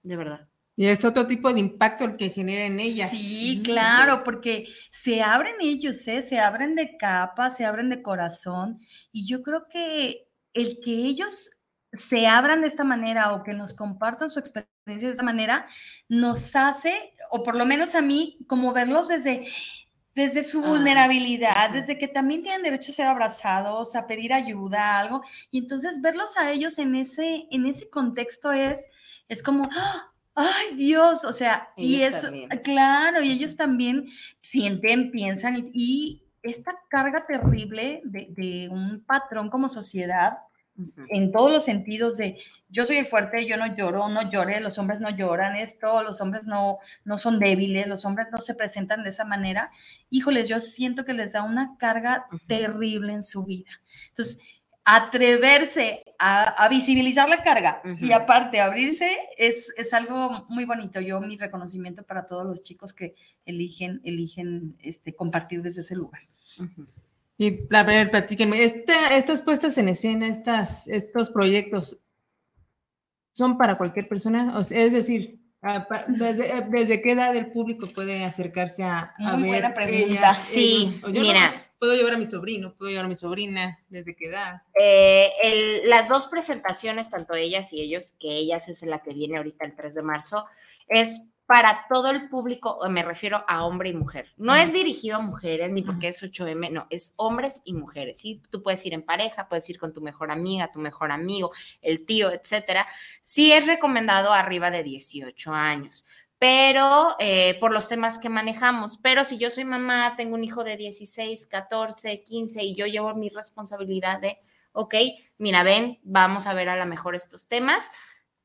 de verdad. Y es otro tipo de impacto el que genera en ellas. Sí, claro, porque se abren ellos, ¿eh? se abren de capa, se abren de corazón. Y yo creo que el que ellos se abran de esta manera o que nos compartan su experiencia de esta manera, nos hace, o por lo menos a mí, como verlos desde, desde su vulnerabilidad, desde que también tienen derecho a ser abrazados, a pedir ayuda, algo. Y entonces verlos a ellos en ese, en ese contexto es, es como, ¡ah! Ay Dios, o sea, y eso, claro, y ellos también sienten, piensan, y, esta carga terrible de, un patrón como sociedad, en todos los sentidos de yo soy el fuerte, yo no lloro, no llore, los hombres no lloran esto, los hombres no, no son débiles, los hombres no se presentan de esa manera, híjoles, yo siento que les da una carga terrible en su vida. Entonces, atreverse a, visibilizar la carga y aparte abrirse es, es, algo muy bonito. Yo mi reconocimiento para todos los chicos que eligen, eligen este, compartir desde ese lugar. Y a ver, platíquenme, estas puestas en escena, estas, estos proyectos, ¿son para cualquier persona? es decir, ¿Desde, ¿Desde, qué edad el público puede acercarse a, a Muy buena pregunta. sí, mira. Puedo llevar a mi sobrino, puedo llevar a mi sobrina, ¿desde qué edad? Eh, las dos presentaciones, tanto ellas y ellos, que ellas es la que viene ahorita el 3 de marzo, es para todo el público, me refiero a hombre y mujer. No es dirigido a mujeres ni porque es 8M, no, es hombres y mujeres. ¿sí? Tú puedes ir en pareja, puedes ir con tu mejor amiga, tu mejor amigo, el tío, etcétera. Sí es recomendado arriba de 18 años pero eh, por los temas que manejamos. Pero si yo soy mamá, tengo un hijo de 16, 14, 15 y yo llevo mi responsabilidad de, ok, mira, ven, vamos a ver a lo mejor estos temas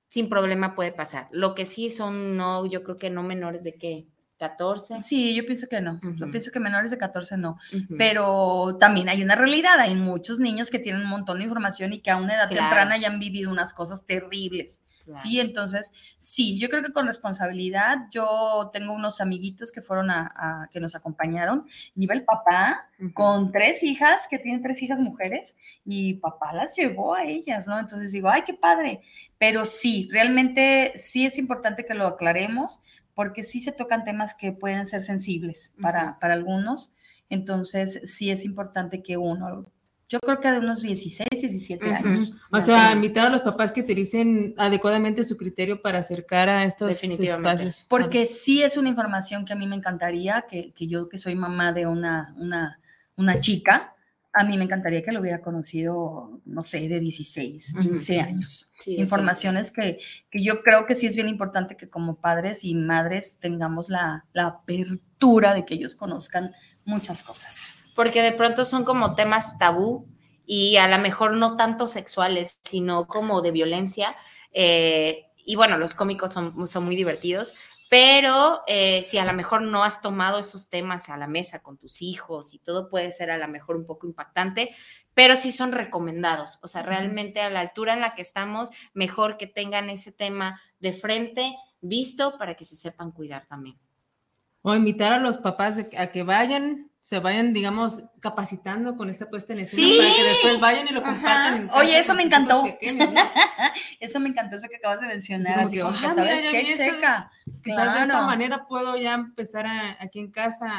sin problema puede pasar. Lo que sí son, no, yo creo que no menores de que 14. Sí, yo pienso que no. Yo pienso que menores de 14 no. Pero también hay una realidad. Hay muchos niños que tienen un montón de información y que a una edad temprana ya han vivido unas cosas terribles. Sí, entonces, sí, yo creo que con responsabilidad, yo tengo unos amiguitos que fueron a, que nos acompañaron, nivel papá, con tres hijas, que tienen tres hijas mujeres, y papá las llevó a ellas, ¿no? Entonces digo, ay, qué padre. Pero sí, realmente sí es importante que lo aclaremos, porque sí se tocan temas que pueden ser sensibles para, para algunos. Entonces, sí es importante que uno yo creo que de unos 16, 17 años. O sea, invitar a los papás que utilicen adecuadamente su criterio para acercar a estos espacios. Porque sí es una información que a mí me encantaría, que, que yo que soy mamá de una, una, una, chica, a mí me encantaría que lo hubiera conocido, no sé, de 16, 15 años. Informaciones que, que, yo creo que sí es bien importante que como padres y madres tengamos la, la apertura de que ellos conozcan muchas cosas porque de pronto son como temas tabú y a lo mejor no tanto sexuales, sino como de violencia. Eh, y bueno, los cómicos son, son muy divertidos, pero eh, si a lo mejor no has tomado esos temas a la mesa con tus hijos y todo puede ser a lo mejor un poco impactante, pero sí son recomendados. O sea, realmente a la altura en la que estamos, mejor que tengan ese tema de frente visto para que se sepan cuidar también. O invitar a los papás a que vayan, se vayan, digamos, capacitando con esta puesta en escena para que después vayan y lo compartan. Oye, eso me encantó. eso me encantó, eso que acabas de mencionar. Así como que, ah, ¿sabes qué? Checa. Quizás de esta manera puedo ya empezar aquí en casa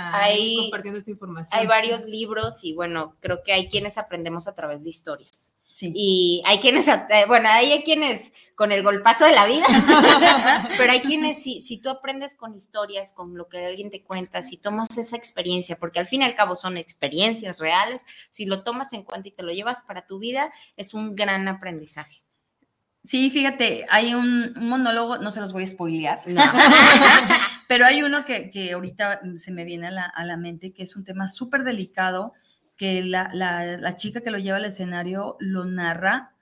compartiendo esta información. Hay varios libros y bueno, creo que hay quienes aprendemos a través de historias. Y hay quienes, eh, bueno, hay quienes con el golpazo de la vida, pero hay quienes, si, si tú aprendes con historias, con lo que alguien te cuenta, si tomas esa experiencia, porque al fin y al cabo son experiencias reales, si lo tomas en cuenta y te lo llevas para tu vida, es un gran aprendizaje. Sí, fíjate, hay un, monólogo, no se los voy a spoilear, pero hay uno que, que, ahorita se me viene a la, a la mente, que es un tema súper delicado, que la, la, chica que lo lleva al escenario lo narra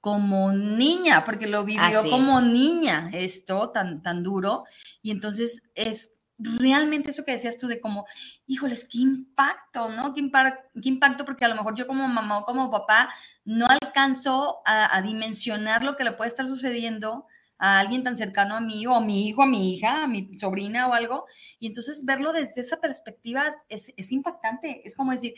como niña, porque lo vivió como niña, esto tan, tan duro. Y entonces es realmente eso que decías tú de como, híjoles, qué impacto, ¿no? Qué, qué impacto, porque a lo mejor yo como mamá o como papá no alcanzo a, a dimensionar lo que le puede estar sucediendo a alguien tan cercano a mí o a mi hijo, a mi hija, a mi sobrina o algo. Y entonces verlo desde esa perspectiva es, impactante. Es como decir,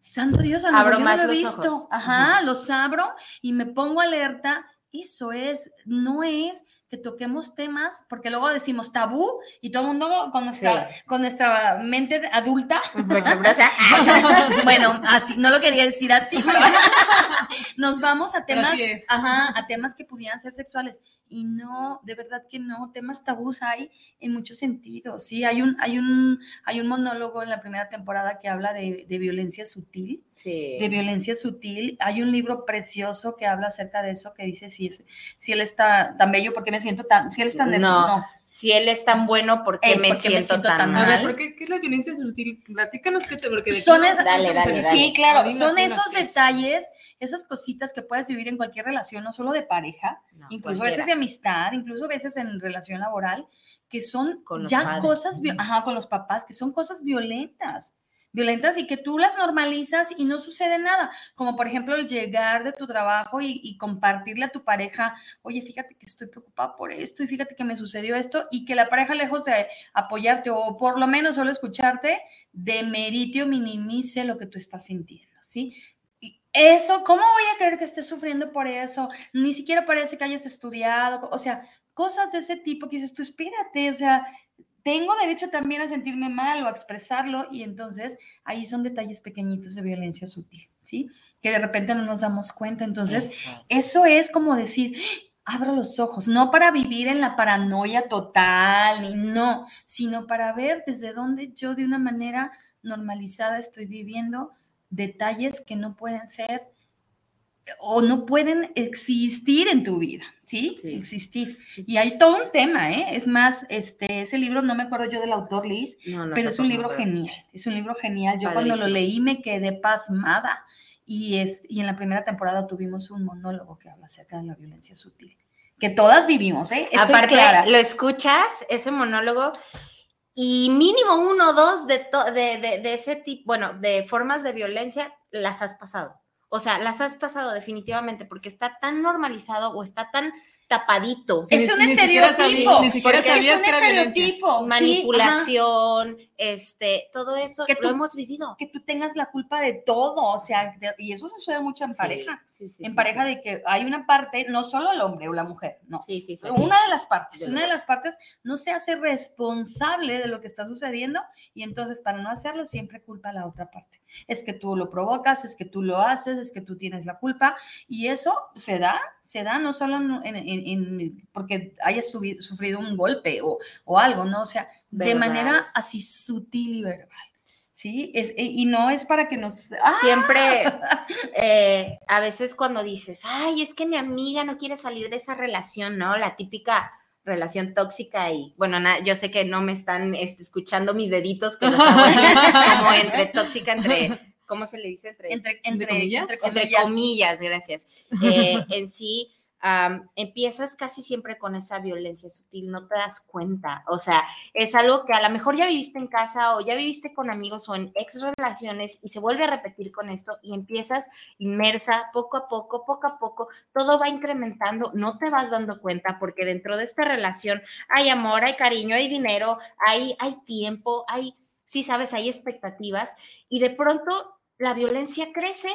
santo Dios, a lo abro más lo he visto. Ajá, los abro y me pongo alerta. Eso es, no es que toquemos temas, porque luego decimos tabú y todo el mundo con nuestra, con nuestra mente adulta, bueno, así, no lo quería decir así, nos vamos a temas, ajá, a temas que pudieran ser sexuales. Y no, de verdad que no, temas tabús hay en muchos sentidos, sí, hay un, hay un, hay un monólogo en la primera temporada que habla de, de violencia sutil, de violencia sutil. Hay un libro precioso que habla acerca de eso, que dice si, es, si él está tan bello, porque me siento tan, si él es tan no, si él es tan bueno, ¿por qué, me, siento tan, mal? ¿por qué, ¿qué, es la violencia sutil? Platícanos qué te, porque son esas, dale, dale, Sí, claro, son esos detalles, esas cositas que puedes vivir en cualquier relación, no solo de pareja, incluso a veces de amistad, incluso a veces en relación laboral, que son ya cosas, ajá, con los papás, que son cosas violentas violentas y que tú las normalizas y no sucede nada. Como por ejemplo el llegar de tu trabajo y, compartirle a tu pareja, oye, fíjate que estoy preocupada por esto y fíjate que me sucedió esto y que la pareja lejos de apoyarte o por lo menos solo escucharte, demerite o minimice lo que tú estás sintiendo, ¿sí? Y eso, ¿cómo voy a creer que estés sufriendo por eso? Ni siquiera parece que hayas estudiado, o sea, cosas de ese tipo que dices tú, espérate, o sea, tengo derecho también a sentirme mal o a expresarlo y entonces ahí son detalles pequeñitos de violencia sutil, ¿sí? Que de repente no nos damos cuenta. Entonces, eso es como decir, abro los ojos, no para vivir en la paranoia total, ni no, sino para ver desde dónde yo de una manera normalizada estoy viviendo detalles que no pueden ser o no pueden existir en tu vida, ¿sí? Existir. Y hay todo un tema, ¿eh? Es más, este, ese libro, no me acuerdo yo del autor Liz, pero es un libro genial, es un libro genial. Yo cuando lo leí me quedé pasmada y, es, y en la primera temporada tuvimos un monólogo que habla acerca de la violencia sutil, que todas vivimos, ¿eh? Aparte, lo escuchas, ese monólogo, y mínimo uno o dos de, de, de, de ese tipo, bueno, de formas de violencia, las has pasado. O sea, las has pasado definitivamente porque está tan normalizado o está tan tapadito. Es un estereotipo. Ni siquiera sabías es un que era estereotipo. Manipulación, este, todo eso que lo hemos vivido. Que tú tengas la culpa de todo, o sea, y eso se suele mucho en pareja. En pareja de que hay una parte, no solo el hombre o la mujer, no. Sí, sí, sí. Una de las partes, una de las partes no se hace responsable de lo que está sucediendo y entonces para no hacerlo siempre culpa a la otra parte. Es que tú lo provocas, es que tú lo haces, es que tú tienes la culpa y eso se da, se da no solo en, porque hayas sufrido un golpe o, o algo, ¿no? O sea, de manera así sutil y verbal. ¿Sí? Es, eh, y no es para que nos... ¡Ah! Siempre, eh, a veces cuando dices, ay, es que mi amiga no quiere salir de esa relación, ¿no? La típica relación tóxica y, bueno, yo sé que no me están este, escuchando mis deditos, que como entre tóxica, entre, ¿cómo se le dice? Entre, entre, entre, comillas? entre comillas, gracias. Eh, en sí, empiezas casi siempre con esa violencia sutil, no te das cuenta. O sea, es algo que a lo mejor ya viviste en casa o ya viviste con amigos o en ex relaciones y se vuelve a repetir con esto y empiezas inmersa poco a poco, poco a poco, todo va incrementando, no te vas dando cuenta porque dentro de esta relación hay amor, hay cariño, hay dinero, hay, hay tiempo, hay, sí sabes, hay expectativas y de pronto la violencia crece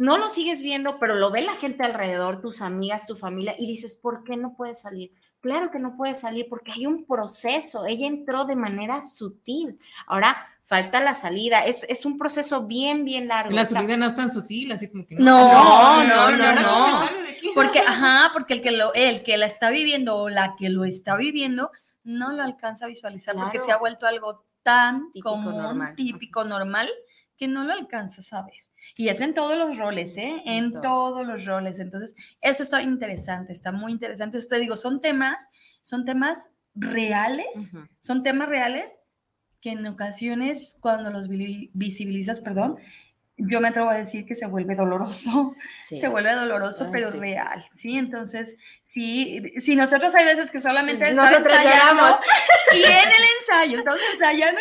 no lo sigues viendo, pero lo ve la gente alrededor, tus amigas, tu familia, y dices, ¿por qué no puede salir? Claro que no puede salir porque hay un proceso. Ella entró de manera sutil. Ahora falta la salida. Es, es un proceso bien, bien largo. La salida no es tan sutil, así como que no. No, no, no, no. Porque, ajá, porque el que, lo, el que la está viviendo o la que lo está viviendo no lo alcanza a visualizar porque se ha vuelto algo tan típico, común, típico, normal, que no lo alcanzas a ver. Y es en todos los roles, ¿eh? En todos los roles. Entonces, eso está interesante, está muy interesante. Entonces, te digo, son temas, son temas reales, son temas reales que en ocasiones, cuando los visibilizas, perdón, yo me atrevo a decir que se vuelve doloroso, se vuelve doloroso, pero real, ¿sí? Entonces, sí, si nosotros hay veces que solamente nosotros ensayamos y en el ensayo estamos ensayando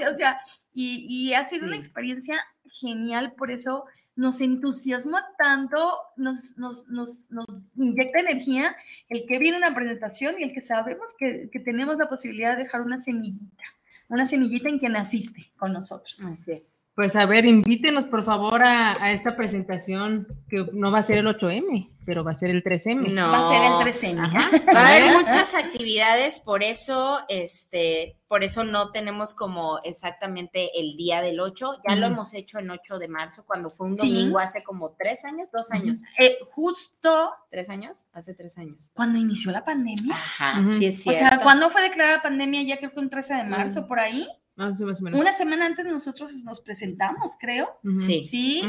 y, o sea, y, ha sido una experiencia genial, por eso nos entusiasma tanto, nos, nos, nos, nos, inyecta energía el que viene una presentación y el que sabemos que, que, tenemos la posibilidad de dejar una semillita, una semillita en que naciste con nosotros. Así es. Pues a ver, invítenos por favor a, a, esta presentación que no va a ser el 8M, pero va a ser el 3M. No, va a ser el 3M. Va a haber muchas actividades, por eso, este, por eso no tenemos como exactamente el día del 8. Ya lo hemos hecho en 8 de marzo, cuando fue un domingo hace como tres años, dos años. eh, justo. ¿Tres años? Hace tres años. Cuando inició la pandemia. Ajá, sí es cierto. O sea, ¿cuándo fue declarada pandemia? Ya creo que un 13 de marzo, por ahí. Ah, Una semana antes nosotros nos presentamos, creo. Sí. Sí,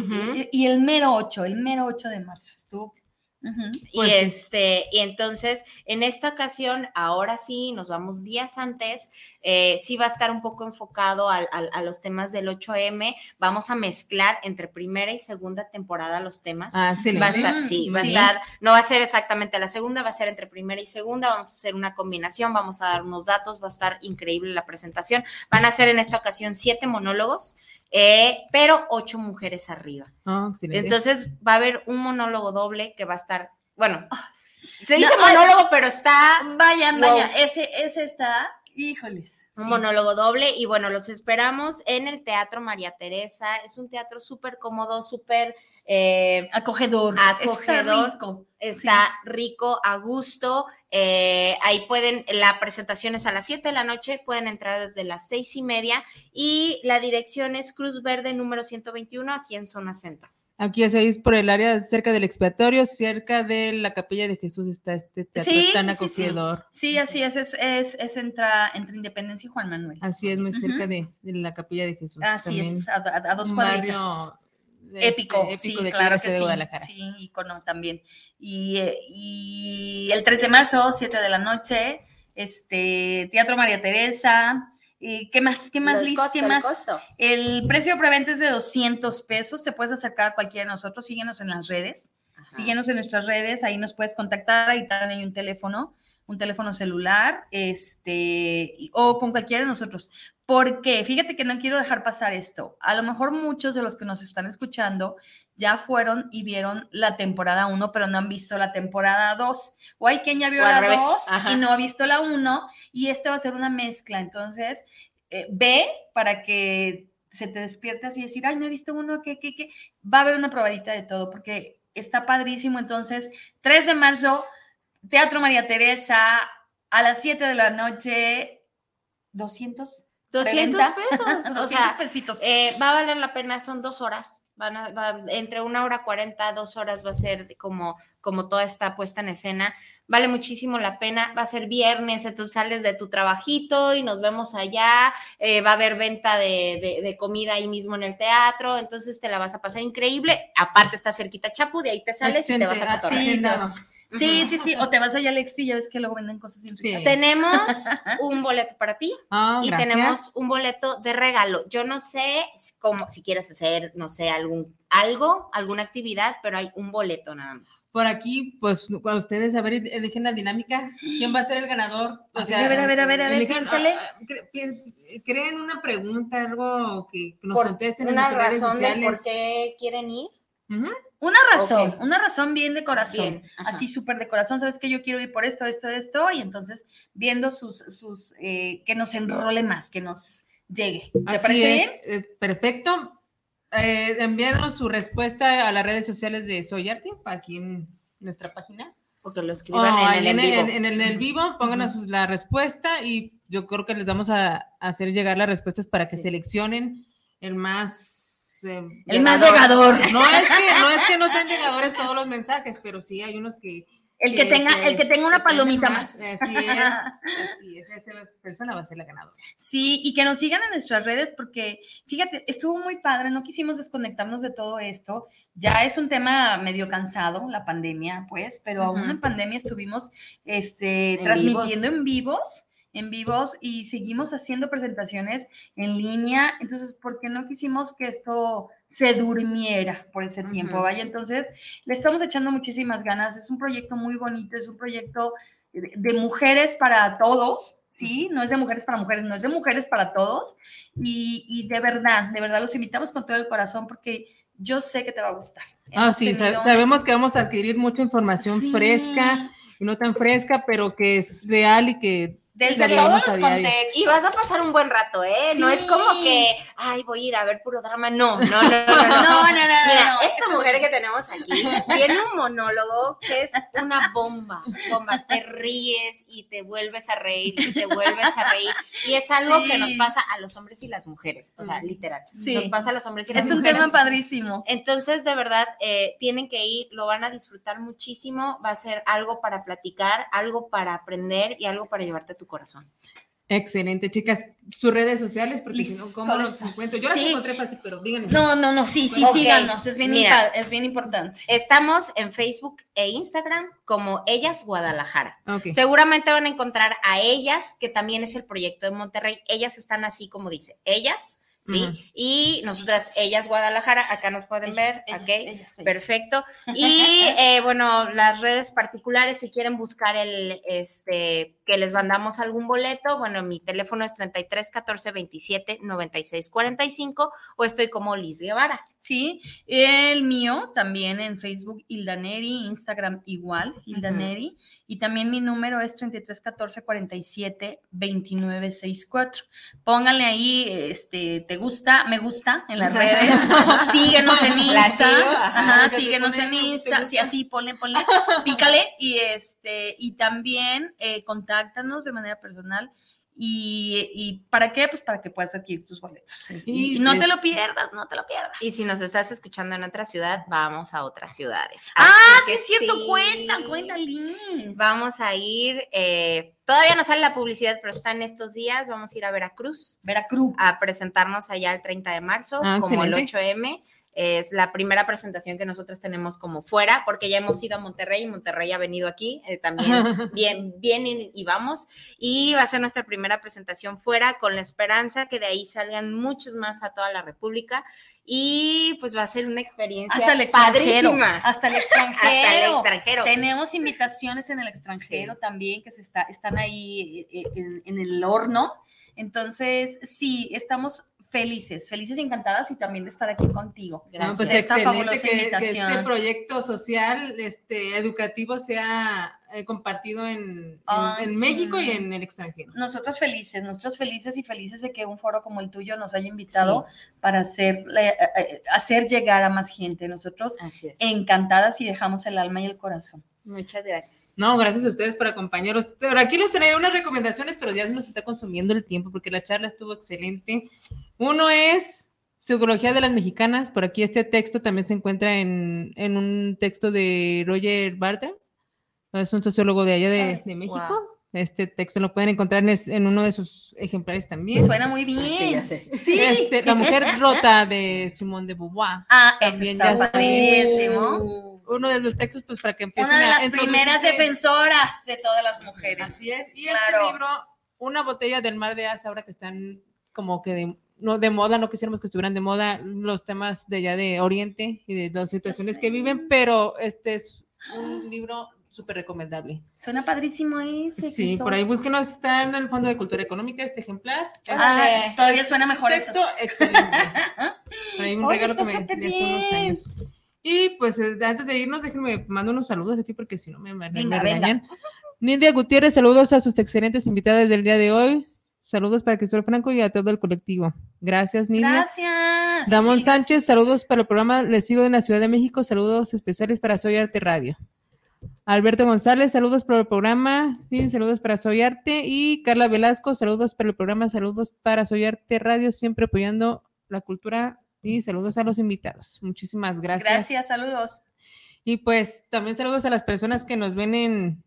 y, el mero 8, el mero 8 de marzo estuvo y pues este, y entonces, en esta ocasión, ahora sí, nos vamos días antes, eh, sí va a estar un poco enfocado a, los temas del 8M, vamos a mezclar entre primera y segunda temporada los temas. Ah, Va a estar, sí, va a estar, no va a ser exactamente la segunda, va a ser entre primera y segunda, vamos a hacer una combinación, vamos a dar unos datos, va a estar increíble la presentación. Van a ser en esta ocasión siete monólogos. Eh, pero ocho mujeres arriba. Ah, Entonces va a haber un monólogo doble que va a estar, bueno, se dice monólogo, pero está... Vayan, vaya, ese, ese está, híjoles. Un monólogo doble y bueno, los esperamos en el Teatro María Teresa. Es un teatro súper cómodo, súper eh, acogedor, acogedor, está rico, está rico, a gusto. eh, ahí pueden, la presentación es a las 7 de la noche, pueden entrar desde las seis y media y la dirección es Cruz Verde número 121 aquí en Zona Centro. Aquí es ahí por el área cerca del expiatorio, cerca de la capilla de Jesús está este teatro Sí, tan sí, sí. acogedor. Sí, así es, es, es, es entra, entre Independencia y Juan Manuel. Así es, muy cerca de, de la capilla de Jesús. Así También es, a, a- a dos cuadritas. Barrio este, épico, épico sí, de de claro la que de sí, Guadalajara. sí, icono también. Y, y el 3 de marzo, 7 de la noche, este, Teatro María Teresa, eh, ¿qué más? ¿Qué más, Liz? costo, ¿Qué el más? costo. El precio preventa es de 200 pesos, te puedes acercar a cualquiera de nosotros, síguenos en las redes, Ajá. síguenos en nuestras redes, ahí nos puedes contactar, ahí también hay un teléfono, un teléfono celular, este, o con cualquiera de nosotros. Porque fíjate que no quiero dejar pasar esto. A lo mejor muchos de los que nos están escuchando ya fueron y vieron la temporada 1, pero no han visto la temporada 2. O hay quien ya vio la revés, 2 ajá. y no ha visto la 1 y este va a ser una mezcla. Entonces, eh, ve para que se te despierte así y decir, ay, no he visto uno, ¿qué, qué, qué? Va a haber una probadita de todo porque está padrísimo. Entonces, 3 de marzo, Teatro María Teresa, a las 7 de la noche, 200. 200 preventa. pesos. o 200 sea, pesitos. eh, va a valer la pena, son dos horas. Van a- va- entre una hora cuarenta, dos horas va a ser como, como toda esta puesta en escena. Vale muchísimo la pena. Va a ser viernes, entonces sales de tu trabajito y nos vemos allá. eh, va a haber venta de, de- de comida ahí mismo en el teatro. Entonces te la vas a pasar increíble. Aparte está cerquita Chapu, de ahí te sales y te vas a cotorrear. Sí, sí, sí. O te vas allá al Expi, ya ves que luego venden cosas bien Sí. Tenemos un boleto para ti. Ah, y gracias. tenemos un boleto de regalo. Yo no sé cómo, si quieres hacer, no sé, algún, algo, alguna actividad, pero hay un boleto nada más. Por aquí, pues, cuando ustedes, a ver, eh, dejen la dinámica. ¿Quién va a ser el ganador? O A ver, a ver, a ver, a ver, piénsale. ah, ah, pi- creen una pregunta, algo que que nos Por contesten en Una nuestras redes razón de por qué quieren ir. Ujú. Una razón, una razón bien de corazón. Bien, así súper de corazón, sabes que yo quiero ir por esto, esto, esto, y entonces viendo sus, sus, eh, que nos enrole más, que nos llegue. ¿Te Así parece es, bien? eh, perfecto. Eh, enviarnos su respuesta a las redes sociales de Soy Arte, aquí en nuestra página. O que lo escriban en, el en, el, en el vivo, pónganos la respuesta y yo creo que les vamos a hacer llegar las respuestas para que Sí. seleccionen el más... eh, El más llegador. No es, que, no es que no sean llegadores todos los mensajes, pero sí hay unos que... El que, tenga, el que tenga una que palomita más. Así es, así es, esa persona va a ser la ganadora. Sí, y que nos sigan en nuestras redes porque, fíjate, estuvo muy padre, no quisimos desconectarnos de todo esto. Ya es un tema medio cansado, la pandemia, pues, pero aún en pandemia estuvimos este, En transmitiendo en vivos, en vivos y seguimos haciendo presentaciones en línea. Entonces, ¿por qué no quisimos que esto se durmiera por ese tiempo? Ujú. Vaya, entonces, le estamos echando muchísimas ganas. Es un proyecto muy bonito, es un proyecto de, de mujeres para todos, ¿sí? No es de mujeres para mujeres, no es de mujeres para todos. Y, y de verdad, de verdad, los invitamos con todo el corazón porque yo sé que te va a gustar. Ah, sí, sa- tenido- sabemos que vamos a adquirir mucha información Sí. fresca y no tan fresca, pero que es real y que Desde todos los contextos. Y vas a pasar un buen rato, ¿eh? No es como que, ay, voy a ir a ver puro drama. No, no, no, no. no. No, no, no, no. Mira, no, esta mujer que tenemos aquí tiene un monólogo que es una bomba, bomba. Te ríes y te vuelves a reír y te vuelves a reír. Y es algo que nos pasa a los hombres y las mujeres, o sea, literal. Sí. Nos pasa a los hombres y las Es un mujeres. tema padrísimo. Entonces, de verdad, eh, tienen que ir, lo van a disfrutar muchísimo, va a ser algo para platicar, algo para aprender y algo para llevarte a tu corazón. Excelente, chicas. Sus redes sociales, porque si no, ¿cómo los encuentro? Yo las Sí. encontré fácil, pero díganme. No, no, no, sí, sí, Ok, síganos, es bien, mira. impa- es bien importante. Estamos en Facebook e Instagram como Ellas Guadalajara. Seguramente van a encontrar a ellas, que también es el proyecto de Monterrey. Ellas están así como dice, ellas, ¿sí? Y nosotras, ellas Guadalajara, acá nos pueden Ellas, ver, ellas, ¿ok? ellas. Perfecto. Y eh, bueno, las redes particulares, si quieren buscar el, este, que les mandamos algún boleto, bueno, mi teléfono es 33 14 27 96 45 o estoy como Liz Guevara. Sí, el mío también en Facebook, Hilda Neri, Instagram igual, Hilda Neri, y también mi número es 3314 47 2964. Pónganle ahí, este, te gusta, me gusta en las redes, síguenos en Insta, ajá, síguenos en Insta, sí, así, ponle, ponle, pícale, y este, y también eh, contáctanos de manera personal y, para qué? Pues para que puedas adquirir tus boletos. Y, no te lo pierdas, no te lo pierdas. Y si nos estás escuchando en otra ciudad, vamos a otras ciudades. ah, sí es cierto, cuenta, cuenta, Liz. Vamos a ir, eh, todavía no sale la publicidad, pero está en estos días, vamos a ir a Veracruz. Veracruz. A presentarnos allá el 30 de marzo, ah, como el 8M. Es la primera presentación que nosotros tenemos como fuera, porque ya hemos ido a Monterrey y Monterrey ha venido aquí eh, también bien, bien y, vamos. Y va a ser nuestra primera presentación fuera con la esperanza que de ahí salgan muchos más a toda la República y pues va a ser una experiencia hasta el extranjero, hasta el extranjero. hasta el extranjero. Tenemos invitaciones en el extranjero también que se está, están ahí eh, eh, en, el horno. Entonces, sí, estamos felices, felices y encantadas y también de estar aquí contigo. Gracias. pues esta excelente que, que, este proyecto social, este, educativo sea eh, compartido en, en, México y en el extranjero. Nosotros felices, nosotros felices y felices de que un foro como el tuyo nos haya invitado para hacer, eh, eh, hacer llegar a más gente. Nosotros encantadas y dejamos el alma y el corazón. Muchas gracias. No, gracias a ustedes por acompañarnos. Pero aquí les traía unas recomendaciones, pero ya se nos está consumiendo el tiempo porque la charla estuvo excelente. Uno es Psicología de las Mexicanas. Por aquí este texto también se encuentra en, un texto de Roger Bartra. Es un sociólogo de allá de, México. Este texto lo pueden encontrar en, uno de sus ejemplares también. Suena muy bien. Sí, ya sé. Este, la mujer rota de Simón de Beauvoir. Ah, también está padrísimo uno de los textos, pues para que empiecen Una de las primeras defensoras de todas las mujeres. Así es. Y este libro, Una botella del mar de Asa, ahora que están como que de, no de moda, no quisiéramos que estuvieran de moda los temas de allá de Oriente y de las situaciones que viven, pero este es un libro súper recomendable. Suena padrísimo ese. Sí, por ahí búsquenos, está en el Fondo de Cultura Económica este ejemplar. Ah, todavía suena mejor texto excelente. por ahí un regalo que me dio hace unos años. Y pues eh, antes de irnos, déjenme mando unos saludos aquí porque si no me, me, venga, me Gutiérrez, saludos a sus excelentes invitadas del día de hoy. Saludos para Cristóbal Franco y a todo el colectivo. Gracias, Nidia. Gracias. Ramón Sánchez, saludos para el programa Les sigo en la Ciudad de México. Saludos especiales para Soy Arte Radio. Alberto González, saludos para el programa. Sí, saludos para Soy Arte. Y Carla Velasco, saludos para el programa. Saludos para Soy Arte Radio, siempre apoyando la cultura y saludos a los invitados. Muchísimas gracias. Gracias, saludos. Y pues también saludos a las personas que nos ven en,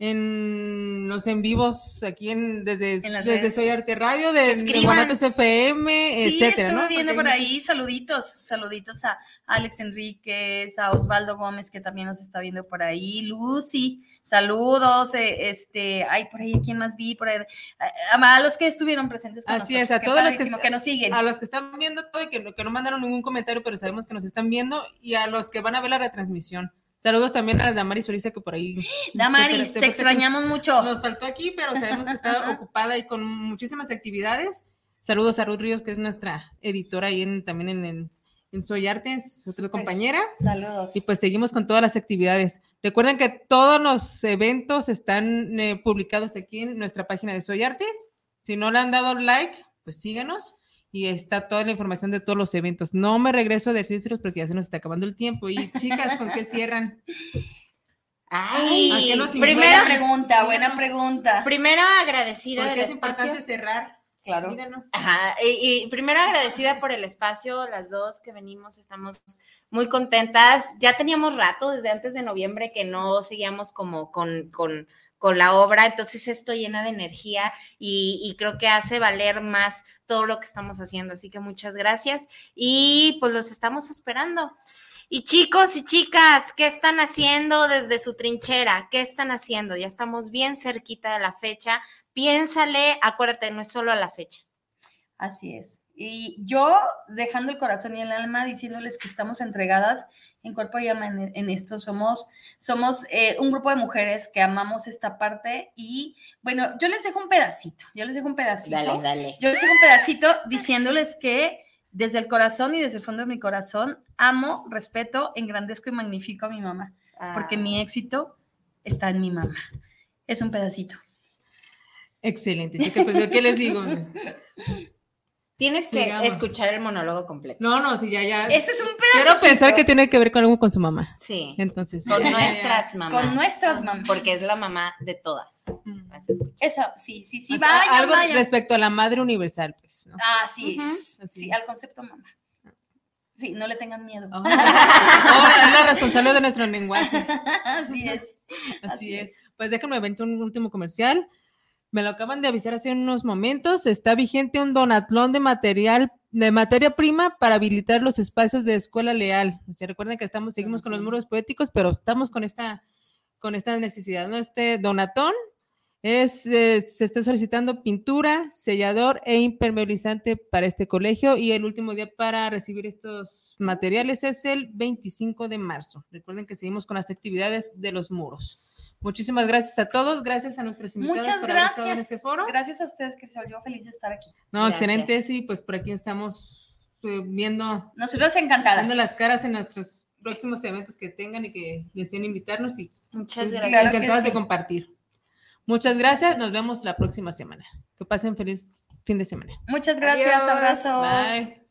en los en vivos aquí en desde, desde Soy Arte Radio, de Guanatos FM, sí, etcétera. Estuve viendo por ahí saluditos, saluditos a Alex Enríquez, a Osvaldo Gómez, que también nos está viendo por ahí, Lucy, saludos, eh, este, ay, por ahí, ¿quién más vi? Por ahí, a, los que estuvieron presentes con Así es, a todos los que, nos siguen. A los que están viendo todo y que, que no mandaron ningún comentario, pero sabemos que nos están viendo, y a los que van a ver la retransmisión. Saludos también a Damaris Oriza, que por ahí. Damaris, te, extrañamos mucho. Nos faltó aquí, pero sabemos que está ocupada y con muchísimas actividades. Saludos a Ruth Ríos, que es nuestra editora ahí en, también en, en, Soy Arte, es otra compañera. Saludos. Y pues seguimos con todas las actividades. Recuerden que todos los eventos están eh, publicados aquí en nuestra página de Soy Arte. Si no le han dado like, pues síganos y está toda la información de todos los eventos. No me regreso a decírselos porque ya se nos está acabando el tiempo. Y chicas, ¿con qué cierran? Ay, primera pregunta, buena pregunta. Primero agradecida porque es importante cerrar. Claro. Díganos. Ajá, y, primero agradecida por el espacio, las dos que venimos, estamos muy contentas. Ya teníamos rato desde antes de noviembre que no seguíamos como con, con con la obra, entonces esto llena de energía y, creo que hace valer más todo lo que estamos haciendo. Así que muchas gracias y pues los estamos esperando. Y chicos y chicas, ¿qué están haciendo desde su trinchera? ¿Qué están haciendo? Ya estamos bien cerquita de la fecha. Piénsale, acuérdate, no es solo a la fecha. Así es. Y yo dejando el corazón y el alma diciéndoles que estamos entregadas en Cuerpo y Llama en, esto. Somos, somos eh, un grupo de mujeres que amamos esta parte y bueno, yo les dejo un pedacito, yo les dejo un pedacito. Dale, dale. Yo les dejo un pedacito diciéndoles que desde el corazón y desde el fondo de mi corazón, amo, respeto, engrandezco y magnifico a mi mamá, porque mi Ah. éxito está en mi mamá. Es un pedacito. Excelente, chicas. Pues, ¿qué les digo? Tienes que escuchar el monólogo completo. No, no, sí, ya, ya. Ese es un pedacito. Quiero pensar que tiene que ver con algo con su mamá. Sí. Entonces, Con ya, ya, ya. nuestras mamás. Con nuestras mamás. Porque es la mamá de todas. Mm. Eso, sí, sí, sí. O sea, vaya, algo vaya. respecto a la madre universal, pues. ¿no? Así es. Así Sí, al concepto mamá. Sí, no le tengan miedo. Oh, es la responsable de nuestro lenguaje. Así es. Así, Así es. Pues déjenme aventar un último comercial. Me lo acaban de avisar hace unos momentos. Está vigente un donatlón de material, de materia prima para habilitar los espacios de escuela leal. O sea, recuerden que estamos, seguimos con los muros poéticos, pero estamos con esta, con esta necesidad, ¿no? Este donatón es, eh, se está solicitando pintura, sellador e impermeabilizante para este colegio y el último día para recibir estos materiales es el 25 de marzo. Recuerden que seguimos con las actividades de los muros. Muchísimas gracias a todos, gracias a nuestras invitadas Muchas por haber estado en gracias. este foro. Gracias a ustedes, Crisol. Yo feliz de estar aquí. No, Gracias. excelente, sí, pues por aquí estamos eh, viendo, Nosotros encantadas. viendo las caras en nuestros próximos eventos que tengan y que deseen invitarnos y Muchas pues, gracias. Claro encantadas de compartir. Muchas gracias, nos vemos la próxima semana. Que pasen feliz fin de semana. Muchas gracias. Adiós. Abrazos. Bye.